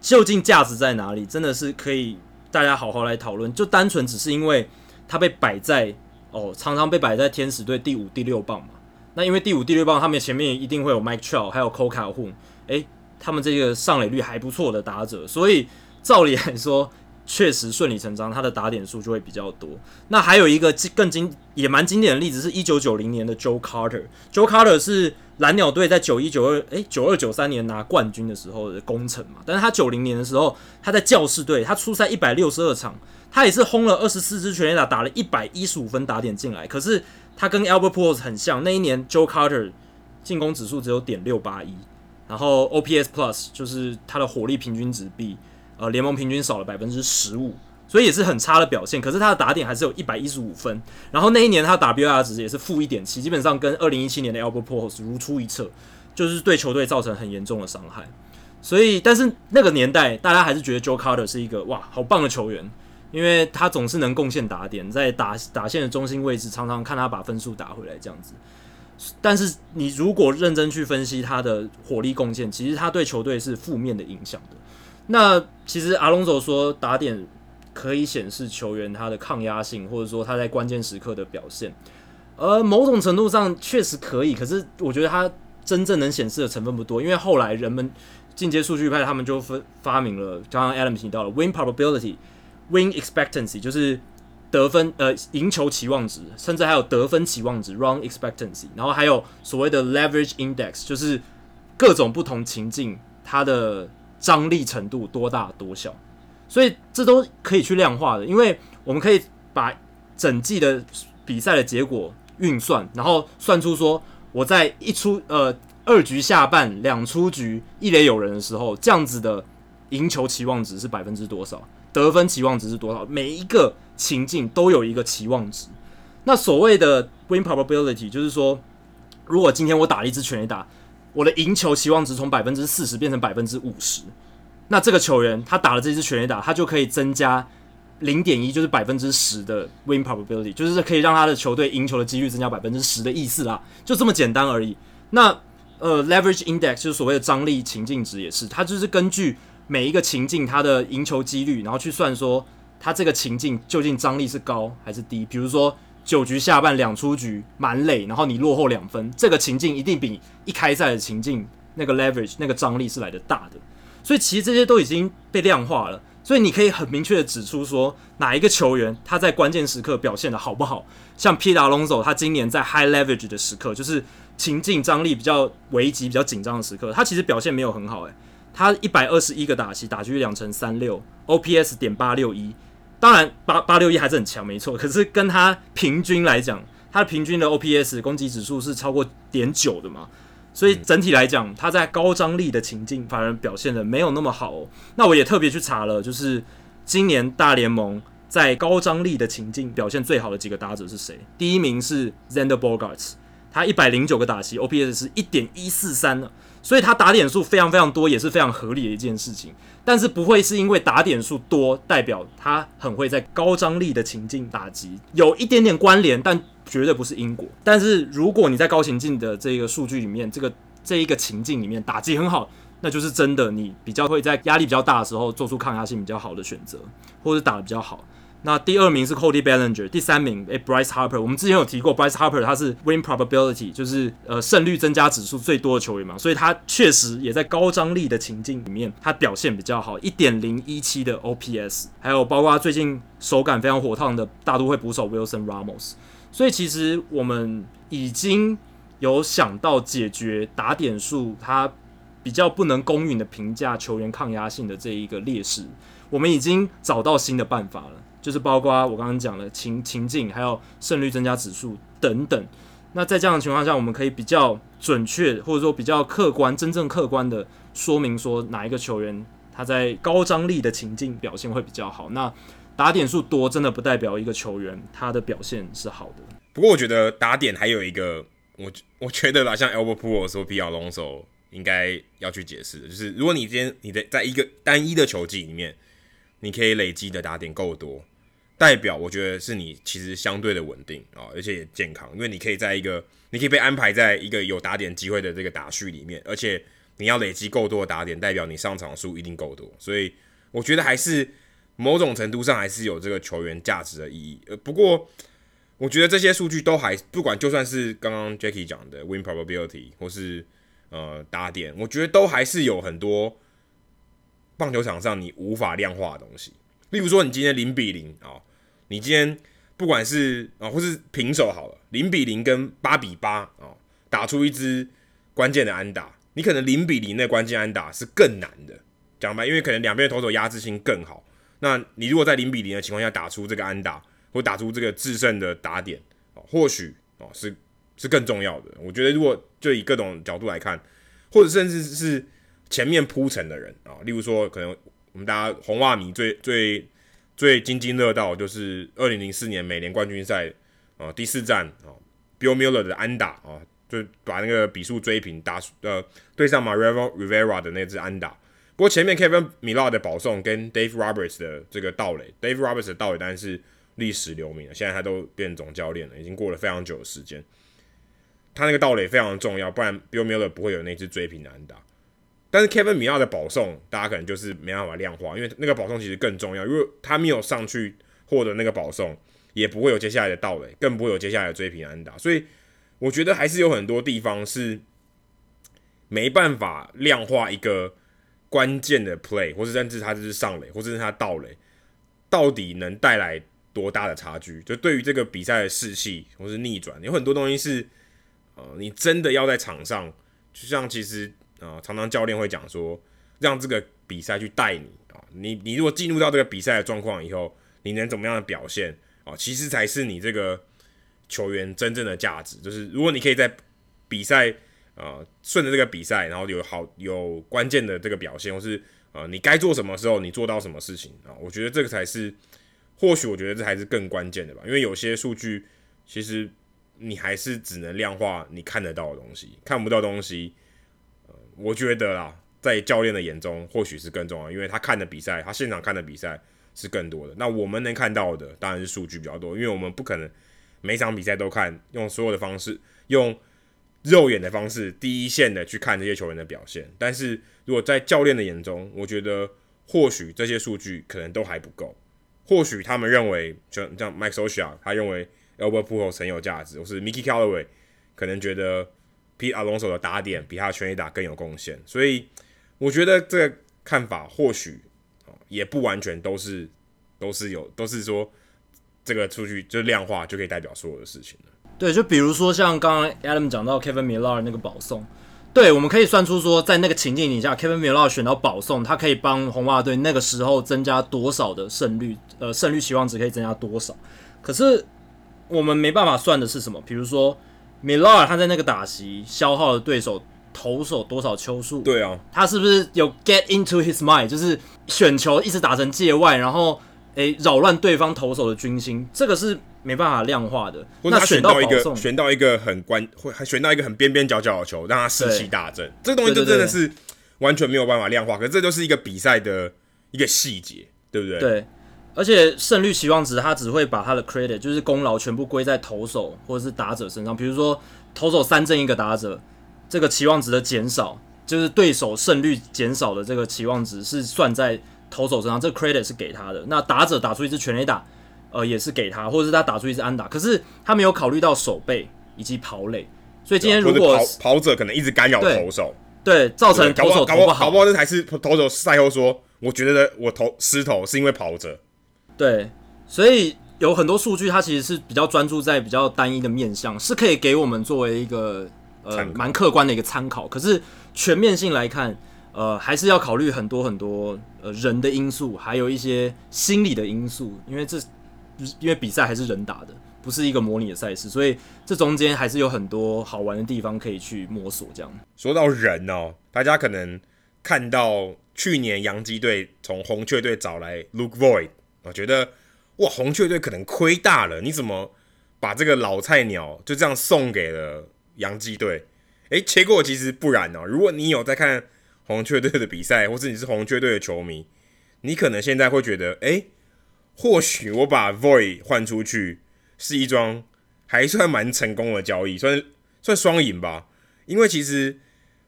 究竟价值在哪里？真的是可以大家好好来讨论，就单纯只是因为。他被摆在哦，常常被摆在天使队第五、第六棒嘛。那因为第五、第六棒，他们前面一定会有 Mike Trout，还有 Cole Calhoun，诶，他们这个上垒率还不错的打者，所以照理来说，确实顺理成章，他的打点数就会比较多。那还有一个更经也蛮经典的例子是，一九九零年的 Joe Carter。Joe Carter 是蓝鸟队在九一、九二，诶，九二九三年拿冠军的时候的功臣嘛。但是他九零年的时候，他在教士队，他出赛一百六十二场。他也是轰了二十四支全垒打，打了一百一十五分打点进来。可是他跟 Albert Pujols 很像，那一年 Joe Carter 进攻指数只有点六八一，然后 OPS Plus 就是他的火力平均值比呃联盟平均少了百分之十五，所以也是很差的表现。可是他的打点还是有一百一十五分。然后那一年他的 WR 值也是负一点七，基本上跟二零一七年的 Albert Pujols 如出一辙，就是对球队造成很严重的伤害。所以，但是那个年代大家还是觉得 Joe Carter 是一个哇好棒的球员。因为他总是能贡献打点，在打打线的中心位置，常常看他把分数打回来这样子。但是你如果认真去分析他的火力贡献，其实他对球队是负面的影响的。那其实阿隆索说打点可以显示球员他的抗压性，或者说他在关键时刻的表现。而某种程度上确实可以，可是我觉得他真正能显示的成分不多。因为后来人们进阶数据派他们就分发明了，刚刚 Adam 提到了 Win Probability。Win expectancy 就是得分，呃，赢球期望值，甚至还有得分期望值 （run expectancy），然后还有所谓的 leverage index，就是各种不同情境它的张力程度多大多小，所以这都可以去量化的，因为我们可以把整季的比赛的结果运算，然后算出说我在一出呃二局下半两出局一垒有人的时候，这样子的赢球期望值是百分之多少？得分期望值是多少？每一个情境都有一个期望值。那所谓的 win probability 就是说，如果今天我打了一支全垒打，我的赢球期望值从百分之四十变成百分之五十，那这个球员他打了这支全垒打，他就可以增加零点一，就是百分之十的 win probability，就是可以让他的球队赢球的几率增加百分之十的意思啦，就这么简单而已。那呃 leverage index 就是所谓的张力情境值，也是，它就是根据。每一个情境，它的赢球几率，然后去算说，它这个情境究竟张力是高还是低？比如说九局下半两出局满垒，然后你落后两分，这个情境一定比一开赛的情境那个 leverage 那个张力是来得大的。所以其实这些都已经被量化了，所以你可以很明确的指出说，哪一个球员他在关键时刻表现的好不好？像 Pete Alonso，他今年在 high leverage 的时刻，就是情境张力比较危急、比较紧张的时刻，他其实表现没有很好、欸，诶。他一百二十一个打席，打击率两成三六，OPS 点八六一，当然八八六一还是很强，没错。可是跟他平均来讲，他的平均的 OPS 攻击指数是超过点九的嘛，所以整体来讲，他在高张力的情境反而表现的没有那么好哦。那我也特别去查了，就是今年大联盟在高张力的情境表现最好的几个打者是谁？第一名是 Zander Bogaerts，他一百零九个打席，OPS 是一点一四三呢。所以他打点数非常非常多，也是非常合理的一件事情。但是不会是因为打点数多代表他很会在高张力的情境打击，有一点点关联，但绝对不是因果。但是如果你在高情境的这个数据里面，这个这一个情境里面打击很好，那就是真的你比较会在压力比较大的时候做出抗压性比较好的选择，或者打的比较好。那第二名是 Cody Bellinger，第三名诶、Bryce Harper。我们之前有提过 Bryce Harper，他是 Win Probability，就是呃胜率增加指数最多的球员嘛，所以他确实也在高张力的情境里面，他表现比较好，一点零一七的 OPS，还有包括最近手感非常火烫的大都会捕手 Wilson Ramos。所以其实我们已经有想到解决打点数他比较不能公允的评价球员抗压性的这一个劣势，我们已经找到新的办法了，就是包括我刚刚讲的情情境，还有胜率增加指数等等。那在这样的情况下，我们可以比较准确或者说比较客观、真正客观的说明说哪一个球员他在高张力的情境表现会比较好。那打点数多真的不代表一个球员他的表现是好的。不过我觉得打点还有一个，我我觉得啦，像 Albert p u o l 说 Pete Alonso 应该要去解释，就是如果你今天你的在一个单一的球技里面，你可以累积的打点够多。代表我觉得是你其实相对的稳定啊，而且也健康，因为你可以在一个，你可以被安排在一个有打点机会的这个打序里面，而且你要累积够多的打点，代表你上场数一定够多，所以我觉得还是某种程度上还是有这个球员价值的意义。呃，不过我觉得这些数据都还不管，就算是刚刚 Jackie 讲的 Win Probability 或是呃打点，我觉得都还是有很多棒球场上你无法量化的东西，例如说你今天零比零啊。你今天不管是啊，或是平手好了，零比零跟八比八啊，打出一支关键的安打，你可能零比零的关键安打是更难的，讲白，因为可能两边投手压制性更好。那你如果在零比零的情况下打出这个安打，或打出这个制胜的打点，哦，或许哦是是更重要的。我觉得如果就以各种角度来看，或者甚至是前面铺陈的人啊，例如说可能我们大家红袜迷最最。最津津乐道就是二零零四年美联冠军赛啊第四战啊，Bill Mueller 的安打啊，就把那个比数追平，打呃对上 Mariano Rivera 的那只安打。不过前面 Kevin Millar 的保送跟 Dave Roberts 的这个盗垒，Dave Roberts 的盗垒当然是历史留名了，现在他都变总教练了，已经过了非常久的时间。他那个盗垒非常重要，不然 Bill Mueller 不会有那支追平的安打。但是 Kevin Millar 的保送，大家可能就是没办法量化，因为那个保送其实更重要。如果他没有上去获得那个保送，也不会有接下来的盗垒，更不会有接下来的追平安打。所以我觉得还是有很多地方是没办法量化一个关键的 play，或是甚至他就是上垒，或者是他盗垒，到底能带来多大的差距？就对于这个比赛的士气或是逆转，有很多东西是呃，你真的要在场上，就像其实。啊，常常教练会讲说，让这个比赛去带你啊，你你如果进入到这个比赛的状况以后，你能怎么样的表现啊？其实才是你这个球员真正的价值。就是如果你可以在比赛啊顺着这个比赛，然后有好有关键的这个表现，或是啊你该做什么时候你做到什么事情啊，我觉得这个才是，或许我觉得这才是更关键的吧。因为有些数据其实你还是只能量化你看得到的东西，看不到东西。我觉得啦，在教练的眼中，或许是更重要，因为他看的比赛，他现场看的比赛是更多的。那我们能看到的当然是数据比较多，因为我们不可能每场比赛都看，用所有的方式，用肉眼的方式，第一线的去看这些球员的表现。但是如果在教练的眼中，我觉得或许这些数据可能都还不够，或许他们认为，就像 Mike Socia，他认为 Albert p u o l s 很有价值，或是 Mickey Callaway 可能觉得。Pete Alonso 的打点比他的全垒打更有贡献，所以我觉得这个看法或许也不完全都是都是有都是说这个数据就量化就可以代表所有的事情了。对，就比如说像刚刚 Adam 讲到 Kevin Millar 那个保送，对，我们可以算出说在那个情境底下，Kevin Millar 选到保送，他可以帮红袜队那个时候增加多少的胜率，呃，胜率期望值可以增加多少？可是我们没办法算的是什么？比如说。Millar 他在那个打席消耗了对手投手多少球数？对啊，他是不是有 get into his mind，就是选球一直打成界外，然后诶扰乱对方投手的军心？这个是没办法量化的。或者他选到一个选到一个很关，会还选到一个很边边角角的球，让他士气大振。这个东西就真的是完全没有办法量化。可是这就是一个比赛的一个细节，对不对？对。而且胜率期望值，他只会把他的 credit 就是功劳全部归在投手或者是打者身上。比如说投手三振一个打者，这个期望值的减少，就是对手胜率减少的这个期望值是算在投手身上，这个 credit 是给他的。那打者打出一支全垒打，呃，也是给他，或者是他打出一支安打，可是他没有考虑到手背以及跑垒。所以今天如果跑跑者可能一直干扰投手，对，造成投手投不好，搞不好这才是投手赛后说，我觉得我投失投是因为跑者。对，所以有很多数据，它其实是比较专注在比较单一的面向，是可以给我们作为一个呃蛮客观的一个参考。可是全面性来看，呃，还是要考虑很多很多呃人的因素，还有一些心理的因素，因为这因为比赛还是人打的，不是一个模拟的赛事，所以这中间还是有很多好玩的地方可以去摸索。这样说到人哦，大家可能看到去年洋基队从红雀队找来 Luke Voit，我觉得哇，红雀队可能亏大了，你怎么把这个老菜鸟就这样送给了洋基队？诶，结果其实不然哦，如果你有在看。红雀队的比赛，或是你是红雀队的球迷，你可能现在会觉得，哎、欸，或许我把 Voit 换出去是一桩还算蛮成功的交易，算算双赢吧。因为其实，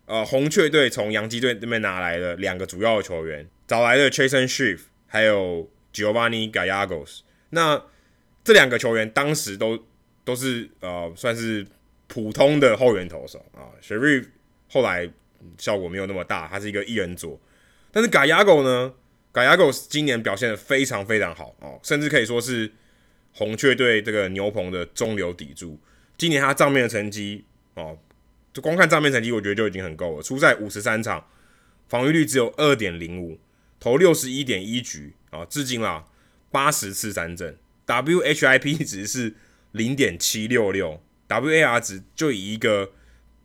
呃，红雀队从洋基队那边拿来了两个主要的球员，找来了 Chasen Schiff，还有 Giovanni Gallegos。那这两个球员当时都都是呃算是普通的后援投手啊，Schiff 后来。效果没有那么大，他是一个一人左，但是 Gallego 呢？Gallegos 今年表现的非常非常好哦，甚至可以说是红雀队这个牛棚的中流砥柱。今年他账面的成绩哦，就光看账面成绩，我觉得就已经很够了。出赛五十三场，防御率只有二点零五，投六十一点一局啊，至今啦八十次三振，WHIP 值是零点七六六，WAR 值就以一个。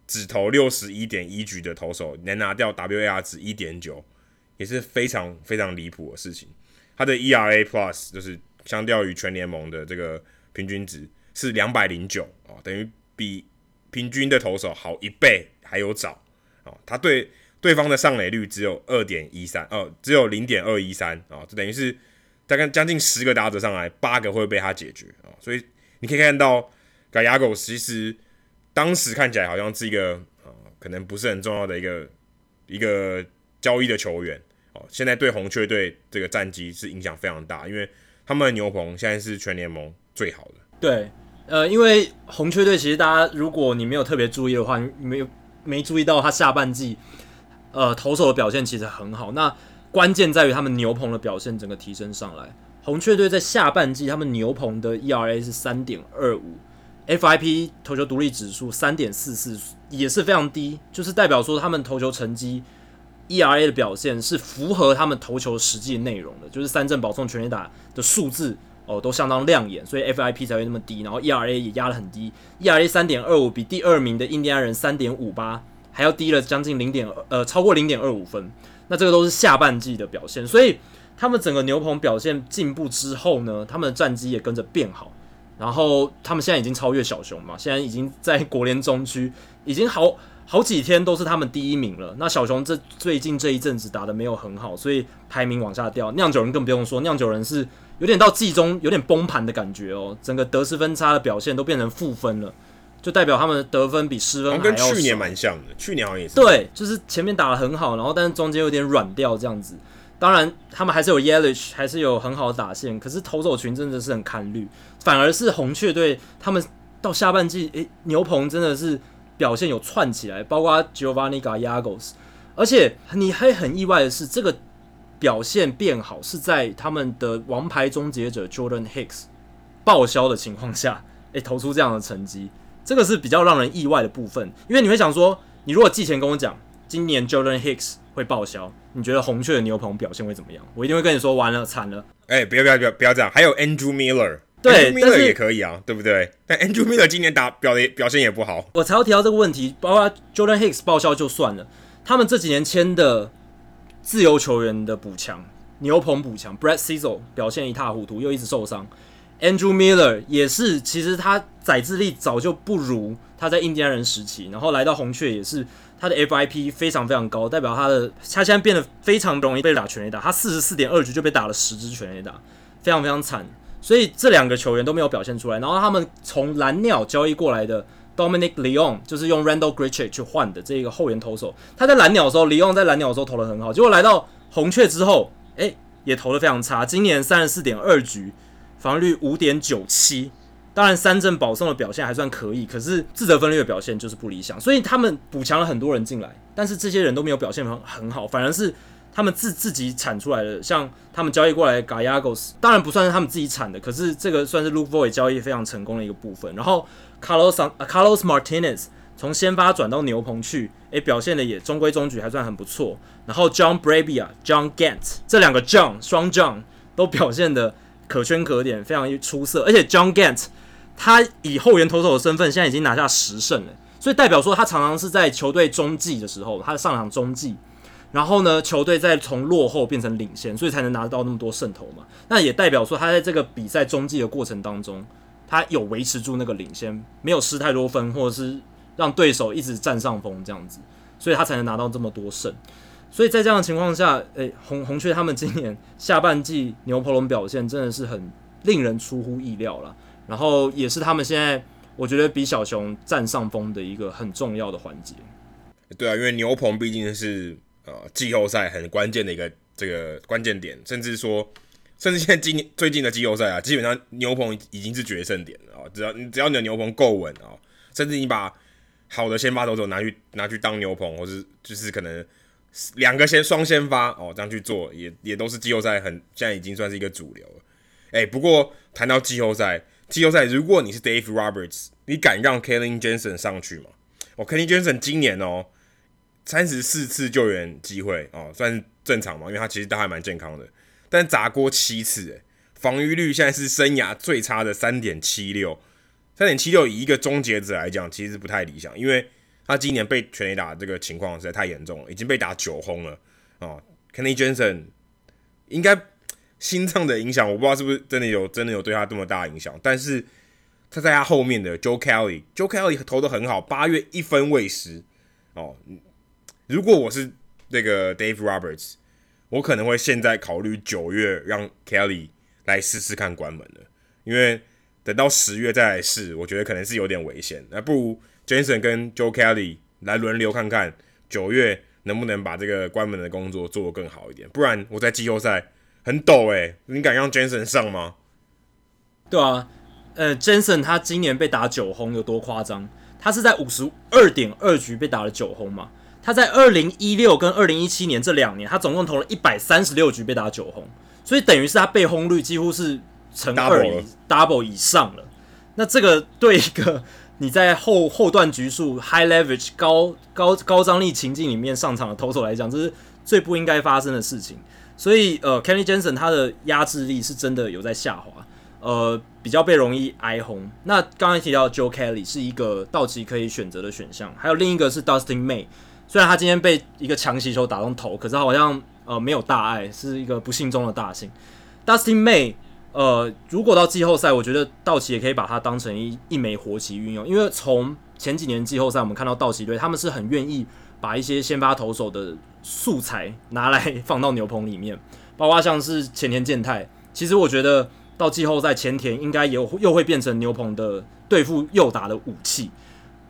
只投六十一点一局的投手能拿掉 WAR 值一点九，也是非常非常离谱的事情。他的 ERA Plus 就是相较于全联盟的这个平均值是两百零九啊，等于比平均的投手好一倍还有找哦。他对对方的上垒率只有二点一三，哦，只有零点二一三啊，就等于是大概将近十个打者上来，八个会被他解决啊。所以你可以看到 Gallegos 其实。当时看起来好像是一个呃，可能不是很重要的一个一个交易的球员哦。现在对红雀队这个战绩是影响非常大，因为他们的牛棚现在是全联盟最好的。对，呃，因为红雀队其实大家如果你没有特别注意的话，你没有没注意到他下半季呃投手的表现其实很好。那关键在于他们牛棚的表现整个提升上来。红雀队在下半季他们牛棚的 ERA 是三点二五。FIP 投球独立指数三点四四也是非常低，就是代表说他们投球成绩 ERA 的表现是符合他们投球实际内容的，就是三振保送全垒打的数字哦都相当亮眼，所以 FIP 才会那么低，然后 ERA 也压得很低，ERA 三点二五比第二名的印第安人三点五八还要低了将近零点呃超过零点二五分，那这个都是下半季的表现，所以他们整个牛棚表现进步之后呢，他们的战绩也跟着变好。然后他们现在已经超越小熊嘛，现在已经在国联中区，已经好好几天都是他们第一名了。那小熊这最近这一阵子打得没有很好，所以排名往下掉。酿酒人更不用说，酿酒人是有点到季中有点崩盘的感觉哦，整个得失分差的表现都变成负分了，就代表他们的得分比失分还要。跟去年蛮像的，去年好像也是。对，就是前面打的很好，然后但是中间有点软掉这样子。当然，他们还是有 Yelich，还是有很好的打线，可是投手群真的是很堪虑。反而是红雀队，他们到下半季，诶、欸，牛棚真的是表现有窜起来，包括 Giovanni Gallegos。而且你还很意外的是，这个表现变好是在他们的王牌终结者 Jordan Hicks 报销的情况下，诶、欸，投出这样的成绩，这个是比较让人意外的部分。因为你会想说，你如果季前跟我讲，今年 Jordan Hicks 会报销。你觉得红雀的牛棚表现会怎么样？我一定会跟你说，完了，惨了。哎、欸，不要不要不要不要这样。还有 Andrew Miller，对，Andrew Miller 也可以啊，对不对？但 Andrew Miller 今年打表的表现也不好。我才要提到这个问题，包括 Jordan Hicks 报销就算了，他们这几年签的自由球员的补强，牛棚补强，Brad Cecil 表现一塌糊涂，又一直受伤。Andrew Miller 也是，其实他宰制力早就不如他在印第安人时期，然后来到红雀也是。他的 FIP 非常非常高，代表他的他现在变得非常容易被打全垒打，他四十四点二局就被打了十支全垒打，非常非常惨。所以这两个球员都没有表现出来。然后他们从蓝鸟交易过来的 Dominic Leone，就是用 Randall Grichuk 去换的这个后援投手，他在蓝鸟的时候，Leone 在蓝鸟的时候投的很好，结果来到红雀之后，诶、也投的非常差。今年三十四点二局，防御率五点九七。当然，三振保送的表现还算可以，可是自责分率的表现就是不理想。所以他们补强了很多人进来，但是这些人都没有表现很很好，反而是他们自自己产出来的。像他们交易过来 Gallegos，当然不算是他们自己产的，可是这个算是 Luke Voit 交易非常成功的一个部分。然后 Carlos Carlos Martinez 从先发转到牛棚去，诶，表现的也中规中矩，还算很不错。然后 John Brebbia、John Gant 这两个 John 双 John 都表现的可圈可点，非常出色。而且 John Gant 他以后援投手的身份，现在已经拿下十胜了，所以代表说他常常是在球队中继的时候，他的上场中继，然后呢，球队再从落后变成领先，所以才能拿到那么多胜投嘛。那也代表说他在这个比赛中继的过程当中，他有维持住那个领先，没有失太多分，或者是。让对手一直占上风，这样子，所以他才能拿到这么多胜。所以在这样的情况下，诶、红红雀他们今年下半季牛棚龙表现真的是很令人出乎意料了。然后也是他们现在我觉得比小熊占上风的一个很重要的环节。对啊，因为牛棚毕竟是呃季后赛很关键的一个这个关键点，甚至说，甚至现在今年最近的季后赛啊，基本上牛棚已经是决胜点了啊。只要你只要你的牛棚够稳啊，甚至你把好的先发投手拿去拿去当牛棚，或是就是可能两个先双先发哦，这样去做也也都是季后赛很现在已经算是一个主流了。哎、不过谈到季后赛，季后赛如果你是 Dave Roberts，你敢让 Kenley Jansen 上去吗？哦，Kenley Jensen 今年哦三十四次救援机会哦，算是正常嘛，因为他其实都还蛮健康的，但砸锅七次，哎，防御率现在是生涯最差的三点七六。三点七六以一个终结者来讲，其实不太理想，因为他今年被全垒打这个情况实在太严重了，已经被打九轰了哦。Kenley Jansen 应该心脏的影响，我不知道是不是真的有真的有对他这么大影响，但是他在他后面的 Joe Kelly，Joe Kelly 投的很好，八月一分未失哦。如果我是那个 Dave Roberts，我可能会现在考虑九月让 Kelly 来试试看关门了，因为。等到十月再来试，我觉得可能是有点危险。那不如 Jansen 跟 Joe Kelly 来轮流看看，九月能不能把这个关门的工作做得更好一点。不然我在季后赛很抖诶、欸，你敢让 Jansen 上吗？对啊，呃，Jansen 他今年被打九轰有多夸张？他是在五十二点二局被打了九轰嘛？他在二零一六跟二零一七年这两年，他总共投了一百三十六局被打九轰，所以等于是他被轰率几乎是。乘二以 double 以上了，那这个对一个你在后后段局数 high leverage 高高高张力情境里面上场的投手来讲，这是最不应该发生的事情。所以呃，Kelly Jensen 他的压制力是真的有在下滑，呃，比较被容易挨轰。那刚才提到 Joe Kelly 是一个道奇可以选择的选项，还有另一个是 Dustin May，虽然他今天被一个强袭球打中头，可是好像呃没有大碍，是一个不幸中的大幸。Dustin May。呃，如果到季后赛，我觉得道奇也可以把它当成一一枚活棋运用，因为从前几年季后赛我们看到道奇队，他们是很愿意把一些先发投手的素材拿来放到牛棚里面，包括像是前田健太，其实我觉得到季后赛前田应该有又会变成牛棚的对付右打的武器。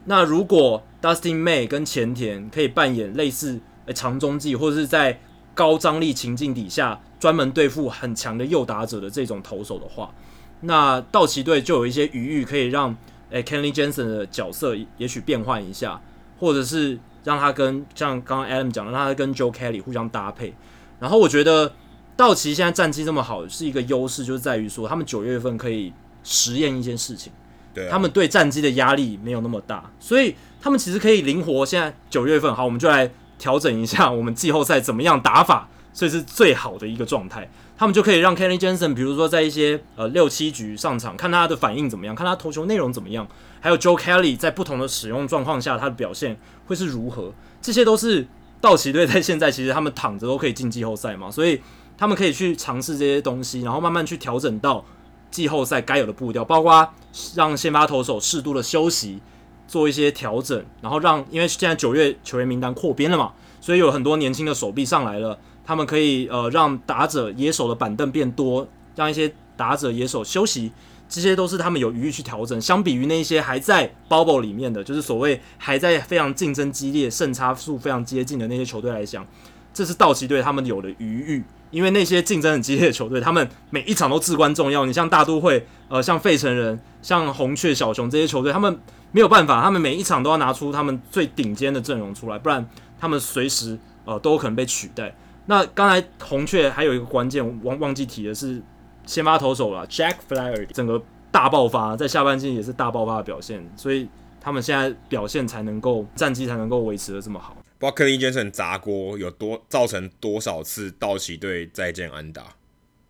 那如果 Dustin May 跟前田可以扮演类似诶长中继或者是在高张力情境底下，专门对付很强的右打者的这种投手的话，那道奇队就有一些余裕，可以让诶 Kenley Jansen 的角色也许变换一下，或者是让他跟像刚刚 Adam 讲的，让他跟 Joe Kelly 互相搭配。然后我觉得道奇现在战绩这么好，是一个优势，就是在于说他们九月份可以实验一件事情，对啊，他们对战机的压力没有那么大，所以他们其实可以灵活。现在九月份好，我们就来。调整一下我们季后赛怎么样打法，所以是最好的一个状态。他们就可以让 Kenley Jansen，比如说在一些呃六七局上场，看他的反应怎么样，看他投球内容怎么样，还有 Joe Kelly 在不同的使用状况下他的表现会是如何，这些都是道奇队在现在其实他们躺着都可以进季后赛嘛，所以他们可以去尝试这些东西，然后慢慢去调整到季后赛该有的步调，包括让先发投手适度的休息。做一些调整，然后让，因为现在九月球员名单扩编了嘛，所以有很多年轻的手臂上来了，他们可以呃让打者野手的板凳变多，让一些打者野手休息，这些都是他们有余裕去调整。相比于那些还在 bubble 里面的，就是所谓还在非常竞争激烈、胜差数非常接近的那些球队来讲，这是道奇队他们有的余裕，因为那些竞争很激烈的球队，他们每一场都至关重要。你像大都会，呃，像费城人、像红雀、小熊这些球队，他们。没有办法，他们每一场都要拿出他们最顶尖的阵容出来，不然他们随时呃都有可能被取代。那刚才红雀还有一个关键忘忘记提的是先发投手了，Jack Flaherty 整个大爆发，在下半季也是大爆发的表现，所以他们现在表现才能够战绩才能够维持的这么好。不知道 Kenny 砸锅有多造成多少次道奇队再见安打，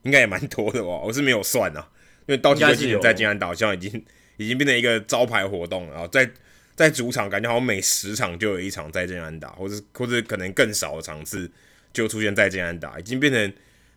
应该也蛮多的吧？我是没有算啊，因为道奇队今年再见安打好像已经 已经变成一个招牌活动了，然后在在主场感觉好像每十场就有一场再见安打，或者或者可能更少的场次就出现再见安打，已经变成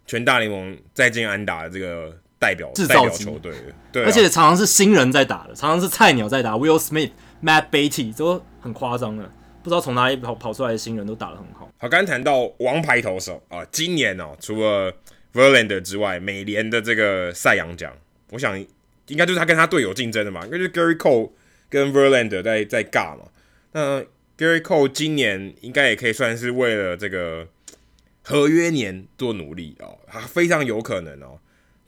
全大联盟再见安打的这个代表代表球队了。对，而且常常是新人在打的，常常是菜鸟在打，Will Smith、Matt Beatty 都很夸张的。不知道从哪里跑跑出来的新人都打得很好。好，刚刚谈到王牌投手啊，今年哦，除了 Verlander 之外，美联的这个赛扬奖，我想应该就是他跟他队友竞争的嘛，应该就是 Gary Cole 跟 Verlander 在在尬嘛。那 Gary Cole 今年应该也可以算是为了这个合约年做努力哦，他非常有可能哦，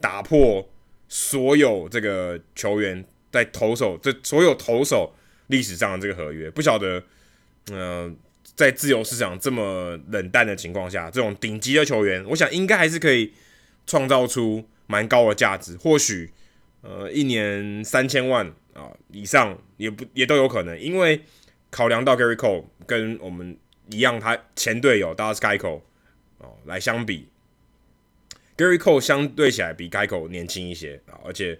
打破所有这个球员在投手这所有投手历史上的这个合约，不晓得。呃，在自由市场这么冷淡的情况下，这种顶级的球员，我想应该还是可以创造出蛮高的价值。或许呃，一年三千万啊、以上也不也都有可能，因为考量到 Gary Cole 跟我们一样，他前队友 Dallas Keuchel 哦来相比，Gary Cole 相对起来比 Geico 年轻一些啊，而且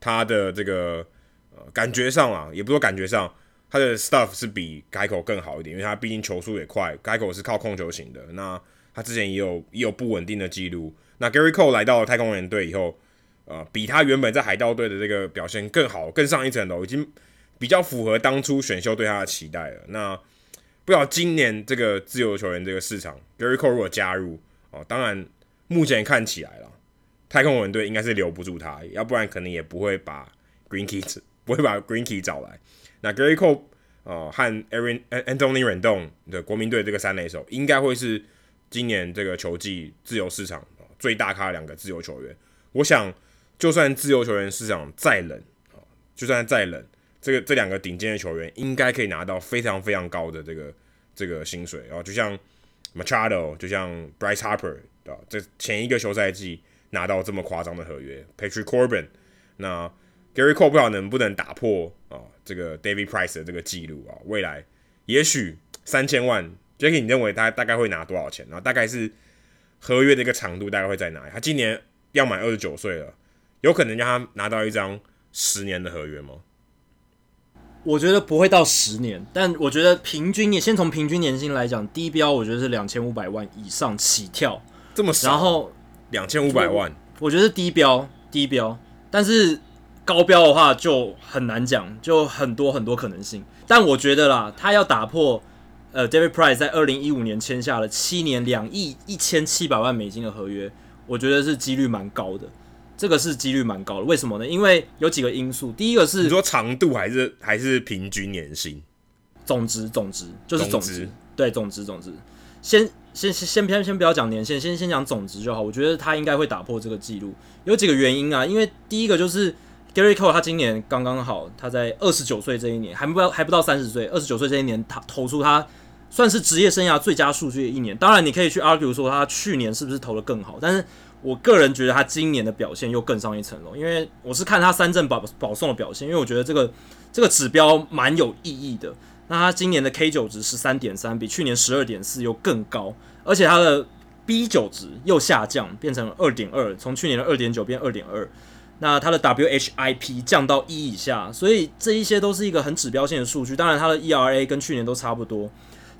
他的这个呃感觉上啊，也不说感觉上。他的 stuff 是比 Geico 更好一点，因为他毕竟球速也快，Geico 是靠控球型的。那他之前也有也有不稳定的记录。那 Gary Cole 来到了太空人队以后，呃，比他原本在海盗队的这个表现更好，更上一层楼，已经比较符合当初选秀对他的期待了。那不知道今年这个自由球员这个市场，Gary Cole 如果加入哦，当然目前看起来了，太空人队应该是留不住他，要不然可能也不会把 Greinke 不会把 Green Key 找来。那 Gary Cole 哦和 Aaron Anthony Rendon 的国民队这个三垒手，应该会是今年这个球季自由市场最大咖两个自由球员。我想，就算自由球员市场再冷，就算再冷，这个这两个顶尖的球员应该可以拿到非常非常高的这个这个薪水。然后就像 Machado，就像 Bryce Harper 啊，这前一个休赛季拿到这么夸张的合约，Patrick Corbin，那 Gary Cole 不知道能不能打破啊？这个 David Price 的这个记录啊，未来也许三千万，Jacky，你认为他大概会拿多少钱？然后大概是合约的一个长度大概会在哪里？他今年要满二十九岁了，有可能让他拿到一张十年的合约吗？我觉得不会到十年，但我觉得平均年，先从平均年薪来讲，低标我觉得是两千五百万以上起跳，这么少？然后两千五百万，我觉得是低标，低标，但是。高标的话就很难讲，就很多很多可能性。但我觉得啦，他要打破呃 David Price 在二零一五年签下了七年两亿一千七百万美金的合约，我觉得是几率蛮高的。这个是几率蛮高的，为什么呢？因为有几个因素。第一个是你说长度还是还是平均年薪？总值总值就是总值，对总值总值。先先先先先不要讲年限，先先讲总值就好。我觉得他应该会打破这个记录，有几个原因啊。因为第一个就是。Gary Cole 他今年刚刚好，他在二十九岁这一年还不还不到三十岁，二十九岁这一年他投出他算是职业生涯最佳数据的一年。当然，你可以去 argue 说他去年是不是投的更好，但是我个人觉得他今年的表现又更上一层楼，因为我是看他三振保保送的表现，因为我觉得这个这个指标蛮有意义的。那他今年的 K 九值十三点三，比去年十二点四又更高，而且他的 B 九值又下降，变成二点二，从去年的二点九变二点二。那它的 WHIP 降到一以下，所以这一些都是一个很指标性的数据。当然，它的 ERA 跟去年都差不多，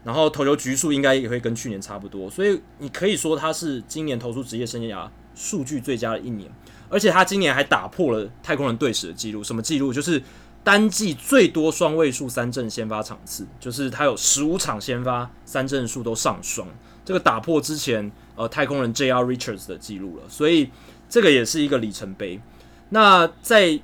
然后投球局数应该也会跟去年差不多，所以你可以说他是今年投出职业生涯数据最佳的一年。而且他今年还打破了太空人队史的记录，什么记录？就是单季最多双位数三振先发场次，就是他有十五场先发三振数都上双，这个打破之前呃太空人 JR Richards 的记录了，所以这个也是一个里程碑。那在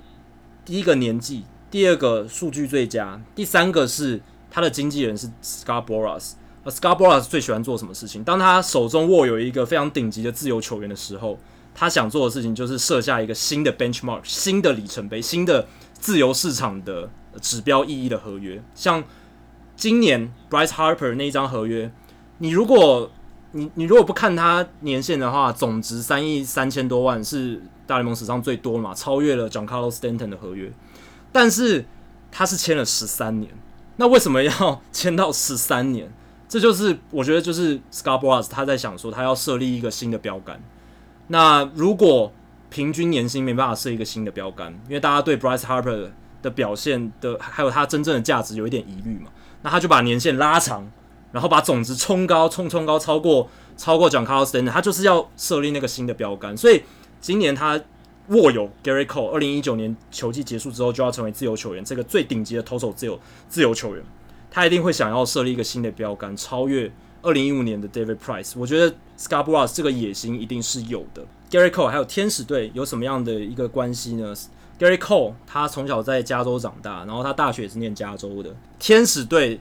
第一个年纪，第二个数据最佳，第三个是他的经纪人是 Scott Boras。而 Scott Boras 最喜欢做什么事情？当他手中握有一个非常顶级的自由球员的时候，他想做的事情就是设下一个新的 benchmark、新的里程碑、新的自由市场的指标意义的合约。像今年 Bryce Harper 那一张合约，你如果你你如果不看他年限的话，总值三亿三千多万是大联盟史上最多嘛，超越了 John Carlos Stanton 的合约。但是他是签了十三年。那为什么要签到十三年？这就是我觉得就是 Scott Boras 他在想说，他要设立一个新的标杆。那如果平均年薪没办法设一个新的标杆，因为大家对 Bryce Harper 的表现的还有他真正的价值有一点疑虑嘛，那他就把年限拉长，然后把总值冲高，冲冲高超过超过 Giancarlo Stanton，他就是要设立那个新的标杆。所以今年他握有 Gary Cole，二零一九年球季结束之后就要成为自由球员，这个最顶级的投手自由自由球员。他一定会想要设立一个新的标杆，超越二零一五年的 David Price。我觉得 Scarborough 这个野心一定是有的。Gary Cole 还有天使队有什么样的一个关系呢？Gary Cole 他从小在加州长大，然后他大学也是念加州的。天使队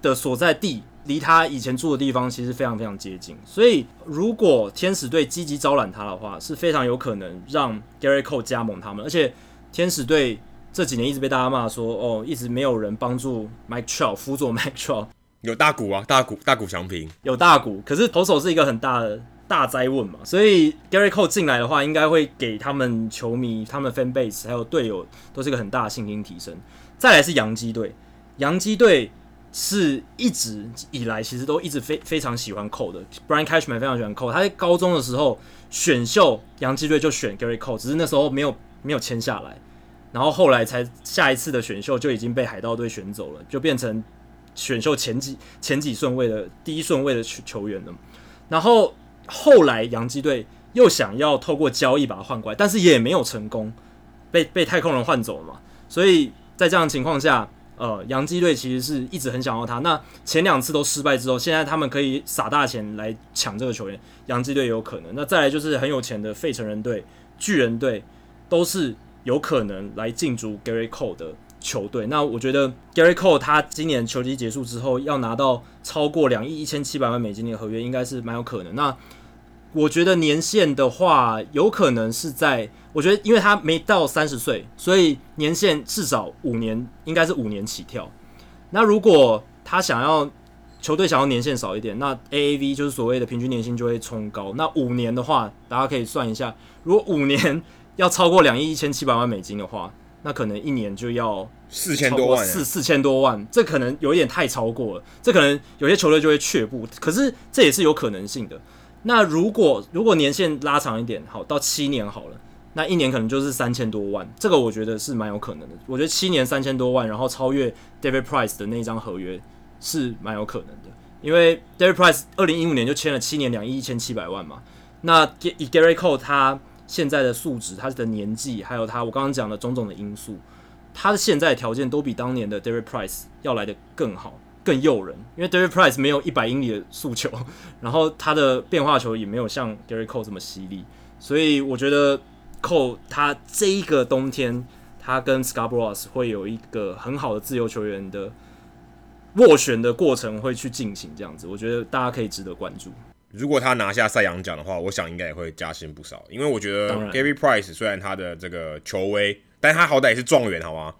的所在地离他以前住的地方其实非常非常接近，所以如果天使队积极招揽他的话，是非常有可能让 Gerrit Cole 加盟他们。而且天使队。这几年一直被大家骂说，哦，一直没有人帮助 Mike Trout 辅佐 Mike Trout，有大谷啊，大谷大谷翔平有大谷，可是投手是一个很大的大灾问嘛，所以 Gerrit Cole 进来的话，应该会给他们球迷、他们 fan base 还有队友都是一个很大的信心提升。再来是洋基队，洋基队是一直以来其实都一直非非常喜欢 Cole 的，Brian Cashman 非常喜欢 Cole，他在高中的时候选秀洋基队就选 Gary Cole，只是那时候没有没有签下来。然后后来才下一次的选秀就已经被海盗队选走了，就变成选秀前几前几顺位的第一顺位的球球员了。然后后来洋基队又想要透过交易把他换过来，但是也没有成功，被被太空人换走了嘛。所以在这样的情况下，呃，洋基队其实是一直很想要他。那前两次都失败之后，现在他们可以撒大钱来抢这个球员，洋基队也有可能。那再来就是很有钱的费城人队、巨人队都是。有可能来进驻 Gary Cole 的球队。那我觉得 Gary Cole 他今年球季结束之后要拿到超过两亿一千七百万美金的合约，应该是蛮有可能。那我觉得年限的话，有可能是在我觉得，因为他没到三十岁，所以年限至少五年，应该是五年起跳。那如果他想要球队想要年限少一点，那 AAV 就是所谓的平均年薪就会冲高。那五年的话，大家可以算一下，如果五年。要超过两亿一千七百万美金的话，那可能一年就要四千多万，四四千多万，这可能有一点太超过了，这可能有些球队就会却步。可是这也是有可能性的。那如果如果年限拉长一点，好，到七年好了，那一年可能就是三千多万，这个我觉得是蛮有可能的。我觉得七年三千多万，然后超越 David Price 的那一张合约是蛮有可能的，因为 David Price 二零一五年就签了七年两亿一千七百万嘛。那以 Gerrit Cole 他。现在的素质，他的年纪，还有他我刚刚讲的种种的因素，他的现在条件都比当年的 David Price 要来得更好、更诱人。因为 David Price 没有一百英里的速球，然后他的变化球也没有像 Gerrit Cole 这么犀利，所以我觉得 Cole 他这一个冬天，他跟 Scott Boras 会有一个很好的自由球员的斡旋的过程会去进行，这样子，我觉得大家可以值得关注。如果他拿下赛扬奖的话，我想应该也会加薪不少。因为我觉得 Gary Price 虽然他的这个球威，但他好歹也是状元，好吗？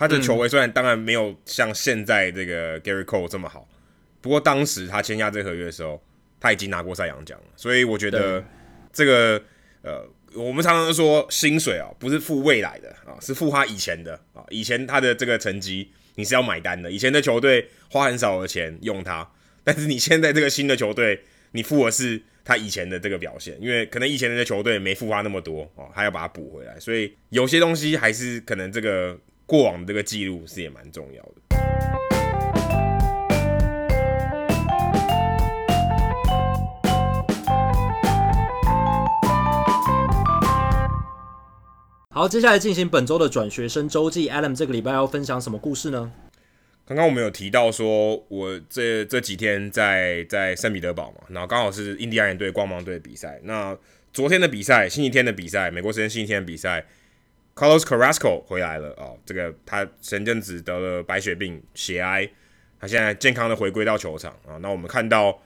他的球威虽然当然没有像现在这个 Gerrit Cole 这么好，不过当时他签下这个合约的时候，他已经拿过赛扬奖了。所以我觉得这个呃，我们常常说薪水啊，不是付未来的啊，是付他以前的啊。以前他的这个成绩你是要买单的。以前的球队花很少的钱用他，但是你现在这个新的球队。你付的是他以前的这个表现，因为可能以前的球队没付他那么多哦，还要把它补回来，所以有些东西还是可能这个过往的这个记录是也蛮重要的。好，接下来进行本周的转学生周记，Adam 这个礼拜要分享什么故事呢？刚刚我们有提到说，我这这几天在在圣彼得堡嘛，然后刚好是印第安人队、光芒队的比赛。那昨天的比赛，星期天的比赛，美国时间星期天的比赛，Carlos Carrasco 回来了哦。这个他前阵子得了白血病血癌，他现在健康的回归到球场啊。那我们看到，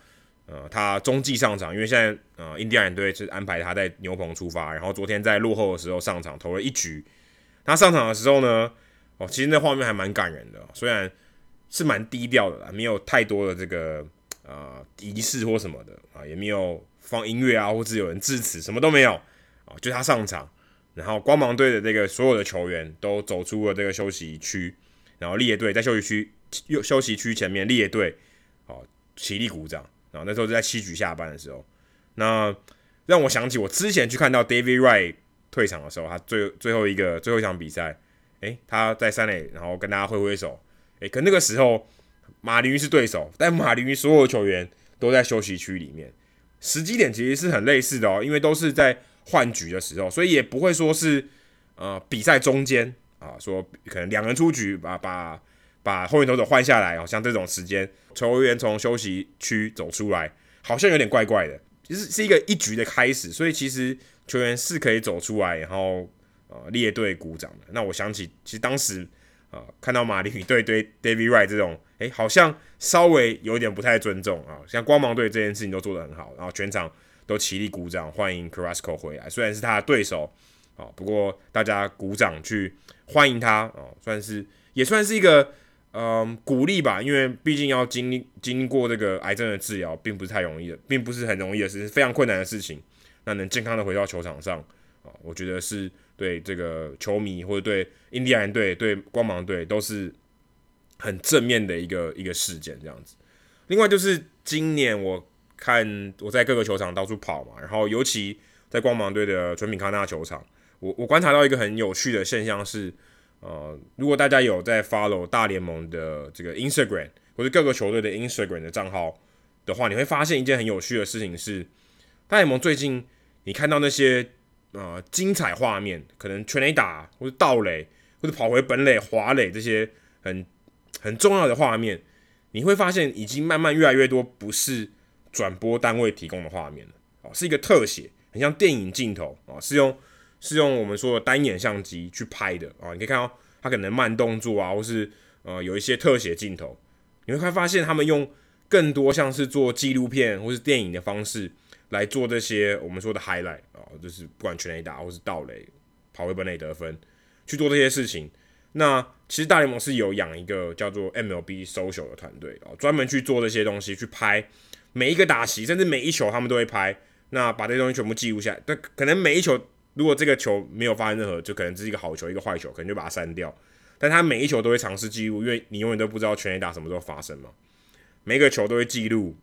呃，他中继上场，因为现在呃印第安人队是安排他在牛棚出发，然后昨天在落后的时候上场投了一局。他上场的时候呢，哦，其实那画面还蛮感人的，虽然。是蛮低调的啦，没有太多的这个呃仪式或什么的啊，也没有放音乐啊，或者有人致辞，什么都没有啊，就他上场，然后光芒队的这个所有的球员都走出了这个休息区，然后列队在休息区又休息区前面列队，好起立鼓掌。然后那时候就在七局下半的时候，那让我想起我之前去看到 David Wright 退场的时候，他最最后一个最后一场比赛，诶，他在三垒，然后跟大家挥挥手，诶，可那个时候马林鱼是对手，但马林鱼所有球员都在休息区里面，时机点其实是很类似的哦，因为都是在换局的时候，所以也不会说是呃比赛中间啊，说可能两人出局把把。把后面投手换下来哦，像这种时间，球员从休息区走出来，好像有点怪怪的。其实是一个一局的开始，所以其实球员是可以走出来，然后呃列队鼓掌的。那我想起，其实当时啊、呃、看到马林鱼队对 David Wright 这种，诶，好像稍微有点不太尊重啊。像光芒队这件事情都做得很好，然后全场都起立鼓掌欢迎 Carrasco 回来，虽然是他的对手啊，不过大家鼓掌去欢迎他啊，算是也算是一个。嗯，鼓励吧，因为毕竟要经历经过这个癌症的治疗，并不是太容易的，并不是很容易的事，是非常困难的事情。那能健康的回到球场上啊，我觉得是对这个球迷或者对印第安队、对光芒队都是很正面的一个一个事件，这样子。另外就是今年我看我在各个球场到处跑嘛，然后尤其在光芒队的纯品康纳球场，我我观察到一个很有趣的现象是。呃，如果大家有在 follow 大联盟的这个 Instagram 或者各个球队的 Instagram 的账号的话，你会发现一件很有趣的事情是，大联盟最近你看到那些呃精彩画面，可能全垒打或者盗垒或者跑回本垒滑垒这些很很重要的画面，你会发现已经慢慢越来越多不是转播单位提供的画面，哦，是一个特写，很像电影镜头啊，是用。是用我们说的单眼相机去拍的啊，你可以看到它可能慢动作啊，或是呃有一些特写镜头，你会发现他们用更多像是做纪录片或是电影的方式来做这些我们说的 highlight 啊，就是不管全垒打或是盗垒、跑回本垒得分去做这些事情。那其实大联盟是有养一个叫做 MLB Social 的团队啊，专门去做这些东西，去拍每一个打席，甚至每一球他们都会拍，那把这些东西全部记录下来。但可能每一球。如果这个球没有发生任何，就可能这是一个好球，一个坏球，可能就把它删掉。但他每一球都会尝试记录，因为你永远都不知道全垒打什么时候发生嘛。每一个球都会记录，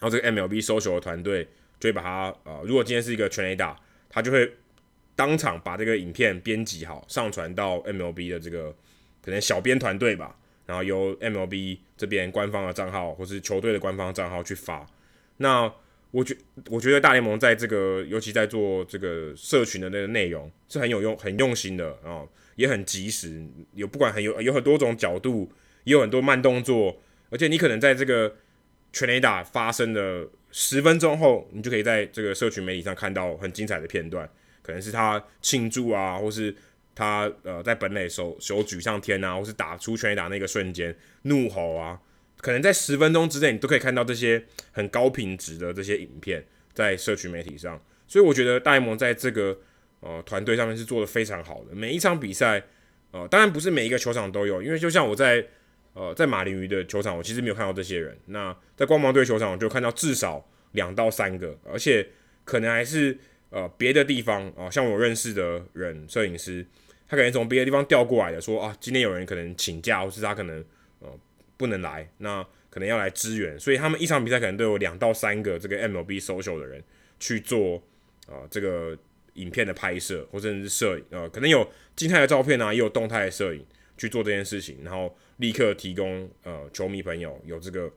然后这个 MLB Social 的团队就会把它呃，如果今天是一个全垒打，他就会当场把这个影片编辑好，上传到 MLB 的这个可能小编团队吧，然后由 MLB 这边官方的账号或是球队的官方账号去发。那我觉我觉得大联盟在这个，尤其在做这个社群的那个内容是很有用、很用心的啊、哦，也很及时。有不管很有有很多种角度，也有很多慢动作，而且你可能在这个全垒打发生的十分钟后，你就可以在这个社群媒体上看到很精彩的片段，可能是他庆祝啊，或是他呃在本垒手手举上天啊，或是打出全垒打那个瞬间怒吼啊。可能在十分钟之内，你都可以看到这些很高品质的这些影片在社群媒体上，所以我觉得大联盟在这个呃团队上面是做得非常好的。每一场比赛，呃，当然不是每一个球场都有，因为就像我在呃在马林鱼的球场，我其实没有看到这些人。那在光芒队球场，我就看到至少两到三个，而且可能还是呃别的地方啊、呃，像我认识的人，摄影师，他可能从别的地方调过来的，说啊，今天有人可能请假，或是他可能呃。不能来，那可能要来支援，所以他们一场比赛可能都有两到三个这个 MLB Social 的人去做啊、呃、这个影片的拍摄或者是摄影，呃，可能有静态的照片啊，也有动态的摄影去做这件事情，然后立刻提供呃球迷朋友有这个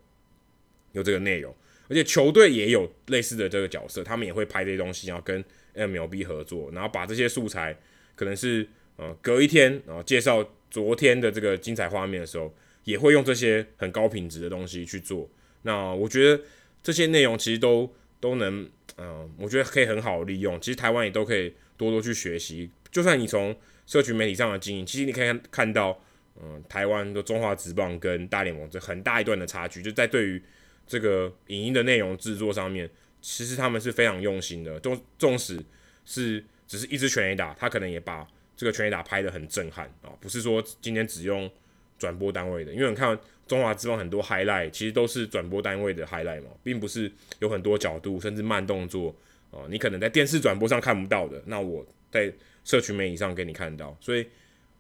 有这个内容，而且球队也有类似的这个角色，他们也会拍这些东西，然后跟 MLB 合作，然后把这些素材可能是呃隔一天然后介绍昨天的这个精彩画面的时候。也会用这些很高品质的东西去做。那我觉得这些内容其实都都能，嗯、我觉得可以很好利用。其实台湾也都可以多多去学习。就算你从社群媒体上的经营，其实你可以看到，嗯、台湾的中华职棒跟大联盟这很大一段的差距，就在对于这个影音的内容制作上面，其实他们是非常用心的。纵纵使是只是一支拳一打，他可能也把这个全垒打拍得很震撼啊，不是说今天只用。转播单位的，因为你看中华之棒很多 highlight，其实都是转播单位的 highlight 嘛，并不是有很多角度甚至慢动作哦、你可能在电视转播上看不到的，那我在社群媒体上给你看到，所以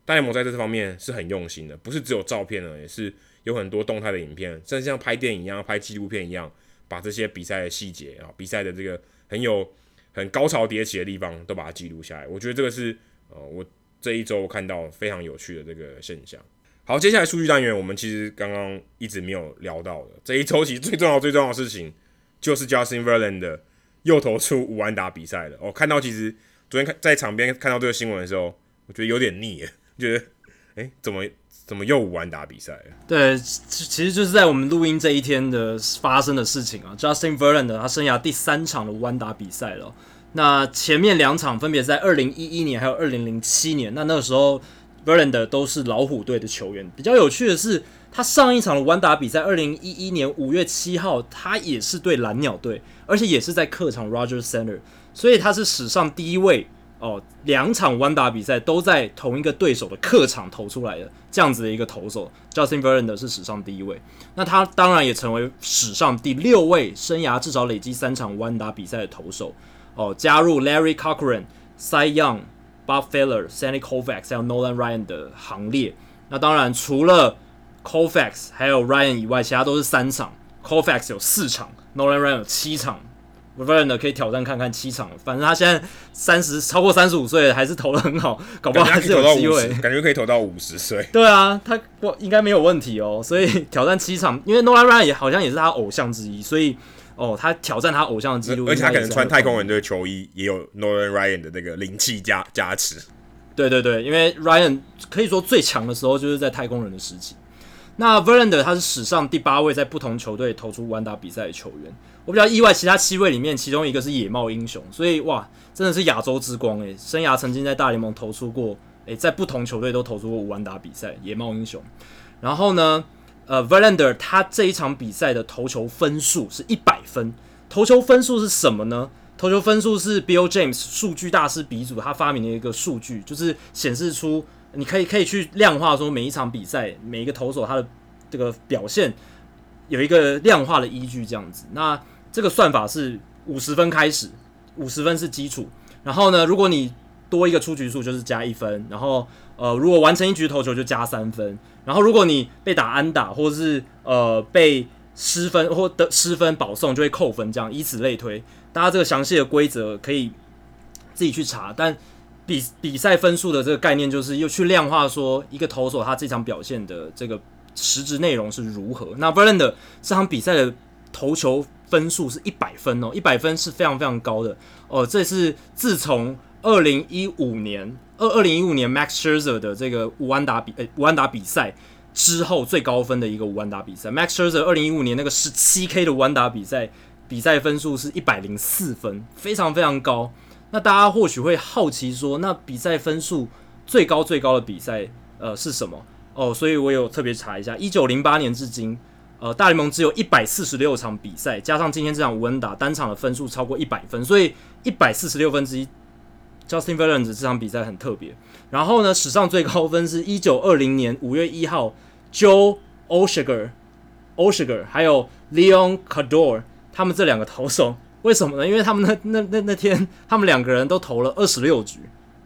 大联盟在这方面是很用心的，不是只有照片呢，也是有很多动态的影片，甚至像拍电影一样、拍纪录片一样，把这些比赛的细节啊、比赛的这个很有很高潮迭起的地方都把它记录下来。我觉得这个是呃，我这一周看到非常有趣的这个现象。好，接下来数据单元，我们其实刚刚一直没有聊到的这一周，其实最重要、最重要的事情就是 Justin Verlander 又投出五安打比赛了。我、看到其实昨天看在场边看到这个新闻的时候，我觉得有点腻，觉得哎，怎么怎么又五安打比赛了？对，其实就是在我们录音这一天的发生的事情啊。Justin Verland 他生涯第三场的无安打比赛了。那前面两场分别在二零一一年还有二零零七年，那那个时候。Verlander 都是老虎队的球员。比较有趣的是，他上一场的完打比赛，二零一一年五月七号，他也是对蓝鸟队，而且也是在客场 Roger Center，所以他是史上第一位哦，两场完打比赛都在同一个对手的客场投出来的这样子的一个投手。Justin Verlander 是史上第一位，那他当然也成为史上第六位生涯至少累积三场完打比赛的投手哦，加入 Larry Cochran、Cy Young。Bob Feller、Sandy Koufax 还有 Nolan Ryan 的行列。那当然，除了 Koufax 还有 Ryan 以外，其他都是三场。Koufax 有四场，Nolan Ryan 有七场。Verlander 可以挑战看看七场。反正他现在三十超过三十五岁了，还是投的很好，搞不好还是有机会。感觉可以投到五十岁。对啊，他我应该没有问题哦。所以 挑战七场，因为 Nolan Ryan 也好像也是他偶像之一，所以。哦，他挑战他偶像的记录，而且他可能穿太空人队球衣，也有 Nolan Ryan 的那个灵气加加持。对对对，因为 Ryan 可以说最强的时候就是在太空人的时期。那 Verlander 他是史上第八位在不同球队投出完打比赛的球员。我比较意外，其他七位里面，其中一个是野茂英雄，所以哇，真的是亚洲之光诶，生涯曾经在大联盟投出过，诶，在不同球队都投出过五万打比赛，野茂英雄。然后呢？呃，Verlander 他这一场比赛的投球分数是一百分。投球分数是什么呢？投球分数是 Bill James 数据大师鼻祖他发明的一个数据，就是显示出你可以可以去量化说每一场比赛每一个投手他的这个表现有一个量化的依据这样子。那这个算法是五十分开始，五十分是基础。然后呢，如果你多一个出局数就是加一分，然后呃，如果完成一局投球就加三分，然后如果你被打安打或者是呃被失分或得失分保送就会扣分，这样以此类推。大家这个详细的规则可以自己去查，但比比赛分数的这个概念就是又去量化说一个投手他这场表现的这个实质内容是如何。那 v e r l a n d 这场比赛的投球分数是一百分哦，一百分是非常非常高的哦，这是自从。二零一五年，二二零一五年，Max Scherzer 的这个五安打比，诶，五安打比赛之后最高分的一个五安打比赛，Max Scherzer 二零一五年那个十七 K 的五安打比赛，比赛分数是一百零四分，非常非常高。那大家或许会好奇说，那比赛分数最高最高的比赛，呃，是什么？哦，所以我有特别查一下，一九零八年至今，呃，大联盟只有一百四十六场比赛，加上今天这场无安打，单场的分数超过一百分，所以一百四十六分之一。Justin Verlander 这场比赛很特别，然后呢，史上最高分是一九二零年五月一号，Joe Oshiger、Oshiger 还有 Leon Cador 他们这两个投手，为什么呢？因为他们那那那那天，他们两个人都投了二十六局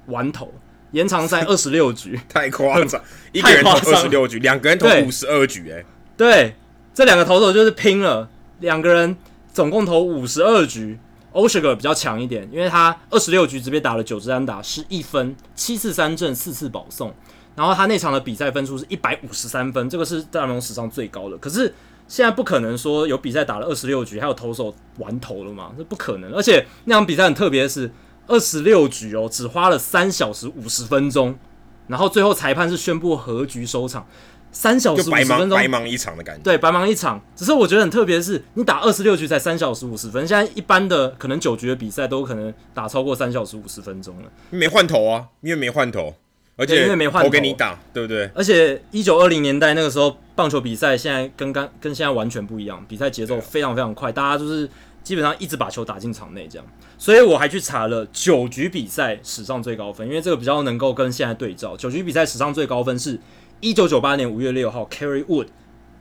完投，延长赛二十六局，太夸张，一个人投二十六局，两个人投五十二局，哎，对，这两个投手就是拼了，两个人总共投五十二局。Oshager 比较强一点，因为他二十六局只被打了九支安打，失一分，七次三振，四次保送。然后他那场的比赛分数是一百五十三分，这个是大联盟史上最高的。可是现在不可能说有比赛打了二十六局，还有投手完投了嘛？这不可能。而且那场比赛很特别是，二十六局哦，只花了三小时五十分钟，然后最后裁判是宣布和局收场。三小时五十分钟，白忙一场的感觉。对，白忙一场。只是我觉得很特别的是，你打二十六局才三小时五十分，现在一般的可能九局的比赛都可能打超过三小时五十分钟了。没换头啊，因为没换头，而且因为没换头给你打，对不对？而且一九二零年代那个时候，棒球比赛现在跟刚跟现在完全不一样，比赛节奏非常非常快，大家就是基本上一直把球打进场内这样。所以我还去查了九局比赛史上最高分，因为这个比较能够跟现在对照。九局比赛史上最高分是。一九九八年五月六号，Kerry Wood，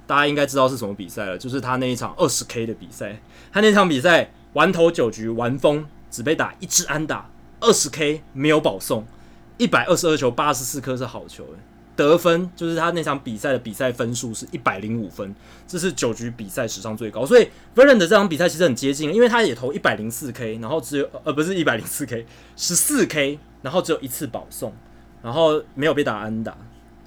大家应该知道是什么比赛了，就是他那一场二十 K 的比赛。他那场比赛完投九局完封，只被打一支安打，二十 K 没有保送。一百二十二球八十四颗是好球，得分就是他那场比赛的比赛分数是一百零五分，这是九局比赛史上最高。所以 v e r l a n 的这场比赛其实很接近，因为他也投一百零四 K，然后只有呃不是一百零四 K，十四 K，然后只有一次保送，然后没有被打安打，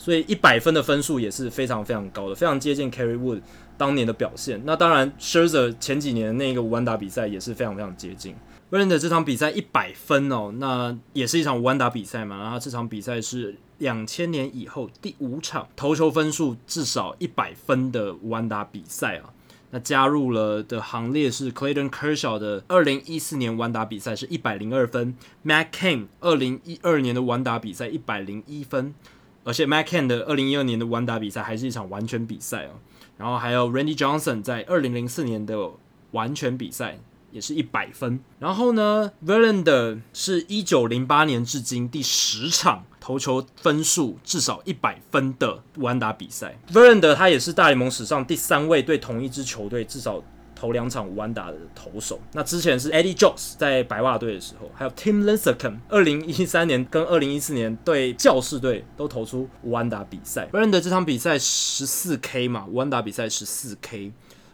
所以一百分的分数也是非常非常高的，非常接近 Kerry Wood 当年的表现。那当然 Scherzer 前几年那个无安打比赛也是非常非常接近。v e r l a n d 这场比赛一百分哦，那也是一场无安打比赛嘛。然后这场比赛是两千年以后第五场投球分数至少一百分的无安打比赛啊。那加入了的行列是 Clayton Kershaw 的二零一四年无安打比赛是一百零二分，Matt Cain 二零一二年的无安打比赛一百零一分，而且 Macan 的二零一二年的完打比赛还是一场完全比赛哦。然后还有 Randy Johnson 在二零零四年的完全比赛。也是一百分，然后呢，Verlander 是一九零八年至今第十场投球分数至少一百分的完打比赛。Verlander 他也是大联盟史上第三位对同一支球队至少投两场无安打的投手。那之前是 Eddie Jones 在白袜队的时候，还有 Tim Lincecum 二零一三年跟二零一四年对教士队都投出无安打比赛。Rand 这场比赛十四 K 嘛，无安打比赛十四 K，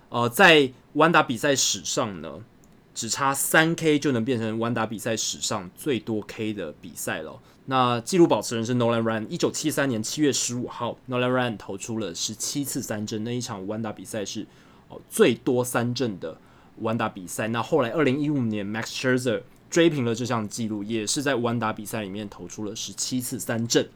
呃，在无安打比赛史上呢，只差三 K 就能变成无安打比赛史上最多 K 的比赛了。那纪录保持人是 Nolan Ryan，一九七三年七月十五号，Nolan Ryan 投出了十七次三振，那一场无安打比赛是哦最多三振的无安打比赛。那后来二零一五年 Max Scherzer 追平了这项纪录，也是在无安打比赛里面投出了十七次三振。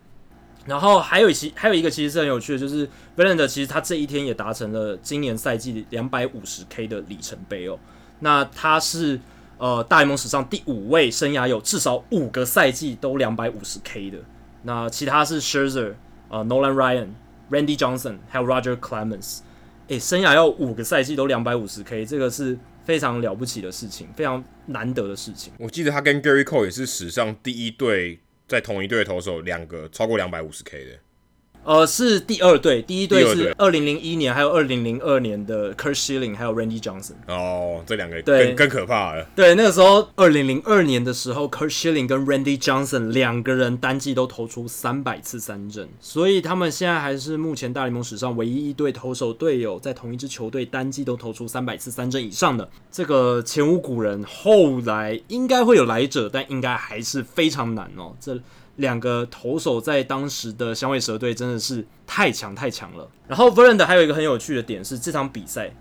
然后还有其还有一个其实是很有趣的，就是 v e l a n d 其实他这一天也达成了今年赛季两百五十 K 的里程碑哦。那他是呃大联盟史上第五位生涯有至少五个赛季都两百五十 K 的。那其他是 Scherzer、呃 Nolan Ryan、Randy Johnson 还有 Roger Clemens。诶，生涯要五个赛季都两百五十 K，这个是非常了不起的事情，非常难得的事情。我记得他跟 Gary Cole 也是史上第一对在同一队投手两个超过两百五十 K 的。呃，是第二队，第一队是二零零一年，还有二零零二年的 Kurt Schilling，还有 Randy Johnson。哦，这两个更对更可怕了。对，那个时候二零零二年的时候，Kurt Schilling 跟 Randy Johnson 两个人单季都投出三百次三振，所以他们现在还是目前大联盟史上唯一一对投手队友在同一支球队单季都投出三百次三振以上的。这个前无古人，后来应该会有来者，但应该还是非常难哦。这。两个投手在当时的香味蛇队真的是太强太强了。然后 Verlander 还有一个很有趣的点是，这场比赛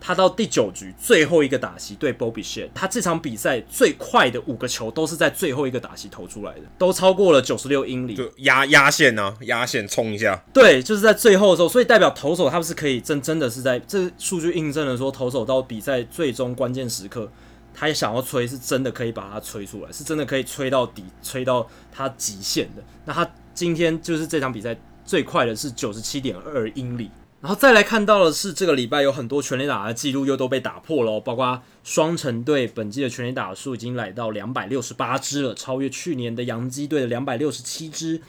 他到第九局最后一个打席对 Bo Bichette，他这场比赛最快的五个球都是在最后一个打席投出来的，都超过了九十六英里，就压压线呢，压线冲一下。对，就是在最后的时候，所以代表投手他们是可以真真的是在这数据印证了说，投手到比赛最终关键时刻。他也想要吹，是真的可以把它吹出来，是真的可以吹到底，吹到他极限的。那他今天就是这场比赛最快的是九十七点二英里。然后再来看到的是，这个礼拜有很多全垒打的记录又都被打破了，包括双城队本季的全垒打数已经来到两百六十八支了，超越去年的洋基队的两百六十七支，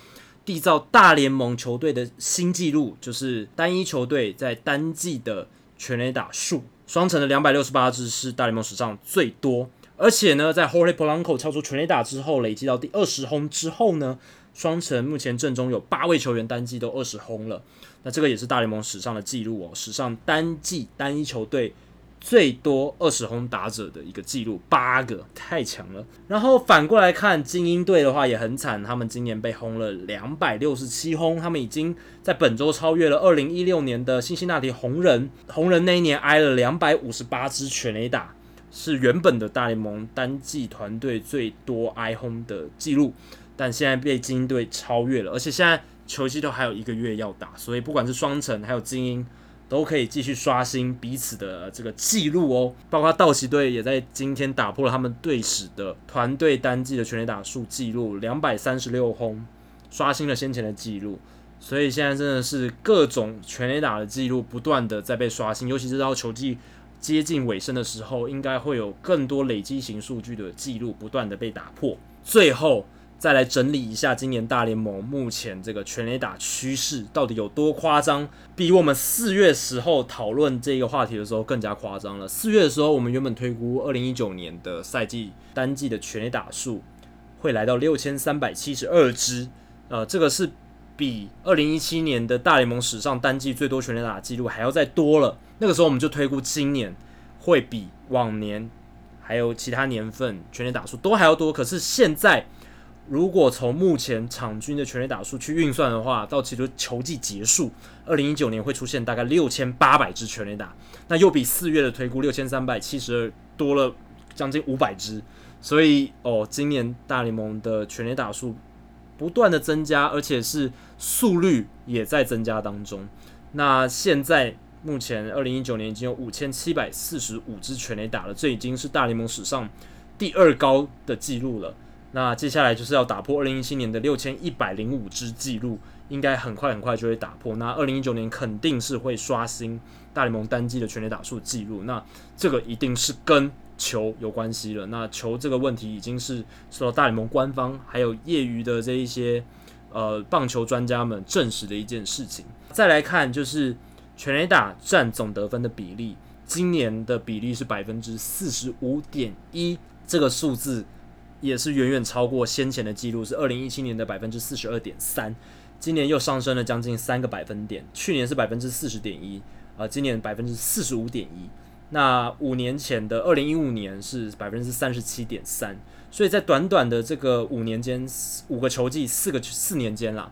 缔造大联盟球队的新纪录，就是单一球队在单季的全垒打数。双城的两百六十八支是大联盟史上最多，而且呢，在 Jorge Polanco 超出全垒打之后，累积到第二十轰之后呢，双城目前阵中有八位球员单季都二十轰了，那这个也是大联盟史上的记录哦，史上单季单一球队。最多二十轰打者的一个记录，八个太强了。然后反过来看精英队的话也很惨，他们今年被轰了两百六十七轰，他们已经在本周超越了二零一六年的辛辛那提红人。红人那一年挨了两百五十八支全垒打，是原本的大联盟单季团队最多挨轰的记录，但现在被精英队超越了，而且现在球季都还有一个月要打，所以不管是双城还有精英。都可以继续刷新彼此的这个记录哦，包括道奇队也在今天打破了他们队史的团队单季的全垒打数记录，两百三十六轰，刷新了先前的记录。所以现在真的是各种全垒打的记录不断的在被刷新，尤其是到球季接近尾声的时候，应该会有更多累积型数据的记录不断的被打破。最后。再来整理一下今年大联盟目前这个全垒打趋势到底有多夸张，比我们四月时候讨论这个话题的时候更加夸张了。四月的时候，我们原本推估二零一九年的赛季单季的全垒打数会来到六千三百七十二支，呃，这个是比二零一七年的大联盟史上单季最多全垒打记录还要再多了。那个时候我们就推估今年会比往年还有其他年份全垒打数都还要多。可是现在，如果从目前场均的全垒打数去运算的话，到其实球季结束，二零一九年会出现大概六千八百支全垒打，那又比四月的推估六千三百七十二多了将近五百支。所以哦，今年大联盟的全垒打数不断的增加，而且是速率也在增加当中。那现在目前二零一九年已经有五千七百四十五支全垒打了，这已经是大联盟史上第二高的记录了。那接下来就是要打破二零一七年的六千一百零五支纪录，应该很快很快就会打破。那二零一九年肯定是会刷新大联盟单季的全垒打数纪录。那这个一定是跟球有关系了，那球这个问题已经是受到大联盟官方还有业余的这一些呃棒球专家们证实的一件事情。再来看就是全垒打占总得分的比例，今年的比例是百分之四十五点一，这个数字也是远远超过先前的记录，是二零一七年的百分之四十二点三，今年又上升了将近三个百分点，去年是百分之四十点一，呃，今年百分之四十五点一。那五年前的二零一五年是百分之三十七点三，所以在短短的这个五年间，五个球季，四个四年间啦，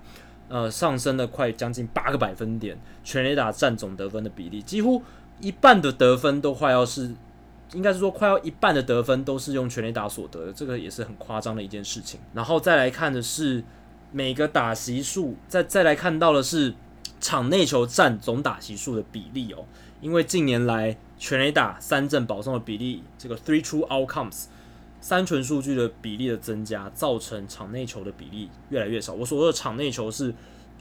呃，上升了快将近八个百分点，全垒打占总得分的比例，几乎一半的得分都快要是，应该是说快要一半的得分都是用全垒打所得的，这个也是很夸张的一件事情。然后再来看的是每个打席数，再再来看到的是场内球占总打席数的比例哦，因为近年来。全垒打三振保送的比例，这个 three true outcomes 三纯数据的比例的增加，造成场内球的比例越来越少。我所说的场内球是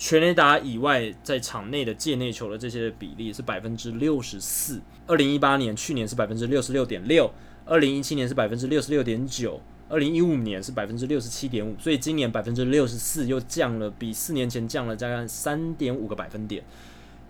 全垒打以外，在场内的界内球的这些的比例是百分之六十四。二零一八年去年是百分之六十六点六，二零一七年是百分之六十六点九，二零一五年是百分之六十七点五，所以今年百分之六十四又降了，比四年前降了大概三点五个百分点，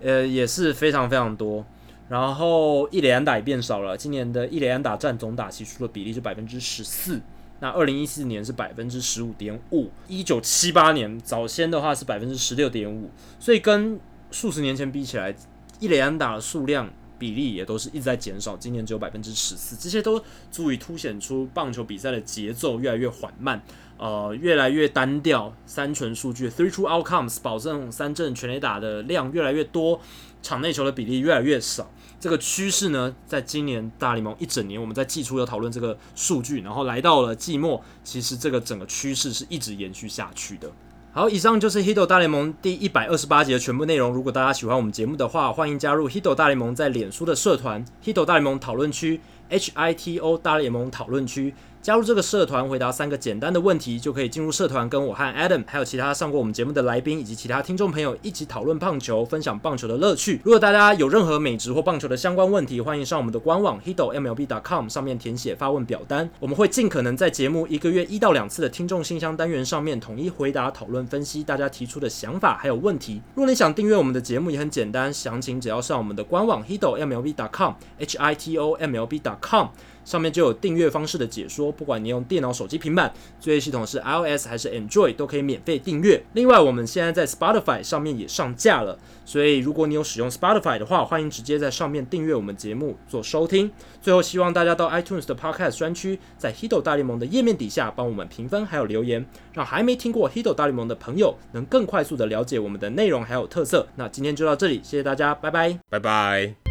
呃，也是非常非常多。然后一垒安打也变少了，今年的一垒安打占总打席数的比例是百分之十四，那二零一四年是百分之十五点五，一九七八年早先的话是百分之十六点五，所以跟数十年前比起来，一垒安打的数量比例也都是一直在减少，今年只有百分之十四，这些都足以凸显出棒球比赛的节奏越来越缓慢，呃，越来越单调，三纯数据 three true outcomes 保证三振全垒打的量越来越多，场内球的比例越来越少。这个趋势呢，在今年大联盟一整年，我们在季初有讨论这个数据，然后来到了季末，其实这个整个趋势是一直延续下去的。好，以上就是《Hito 大联盟》第一百二十八集的全部内容。如果大家喜欢我们节目的话，欢迎加入《Hito 大联盟》在脸书的社团《Hito 大联盟讨论区》（Hito 大联盟讨论区）。加入这个社团，回答三个简单的问题，就可以进入社团，跟我和 Adam，还有其他上过我们节目的来宾以及其他听众朋友一起讨论棒球，分享棒球的乐趣。如果大家有任何美职或棒球的相关问题，欢迎上我们的官网 hitomlb.com 上面填写发问表单，我们会尽可能在节目一个月一到两次的听众信箱单元上面统一回答、讨论、分析大家提出的想法还有问题。如果你想订阅我们的节目，也很简单，详情只要上我们的官网 hitomlb.com，hitomlb.com。上面就有订阅方式的解说，不管你用电脑、手机、平板，作业系统是 iOS 还是 Android，都可以免费订阅。另外，我们现在在 Spotify 上面也上架了，所以如果你有使用 Spotify 的话，欢迎直接在上面订阅我们节目做收听。最后，希望大家到 iTunes 的 Podcast 专区，在 Hito 大联盟的页面底下帮我们评分还有留言，让还没听过 Hito 大联盟的朋友能更快速的了解我们的内容还有特色。那今天就到这里，谢谢大家，拜拜，拜拜。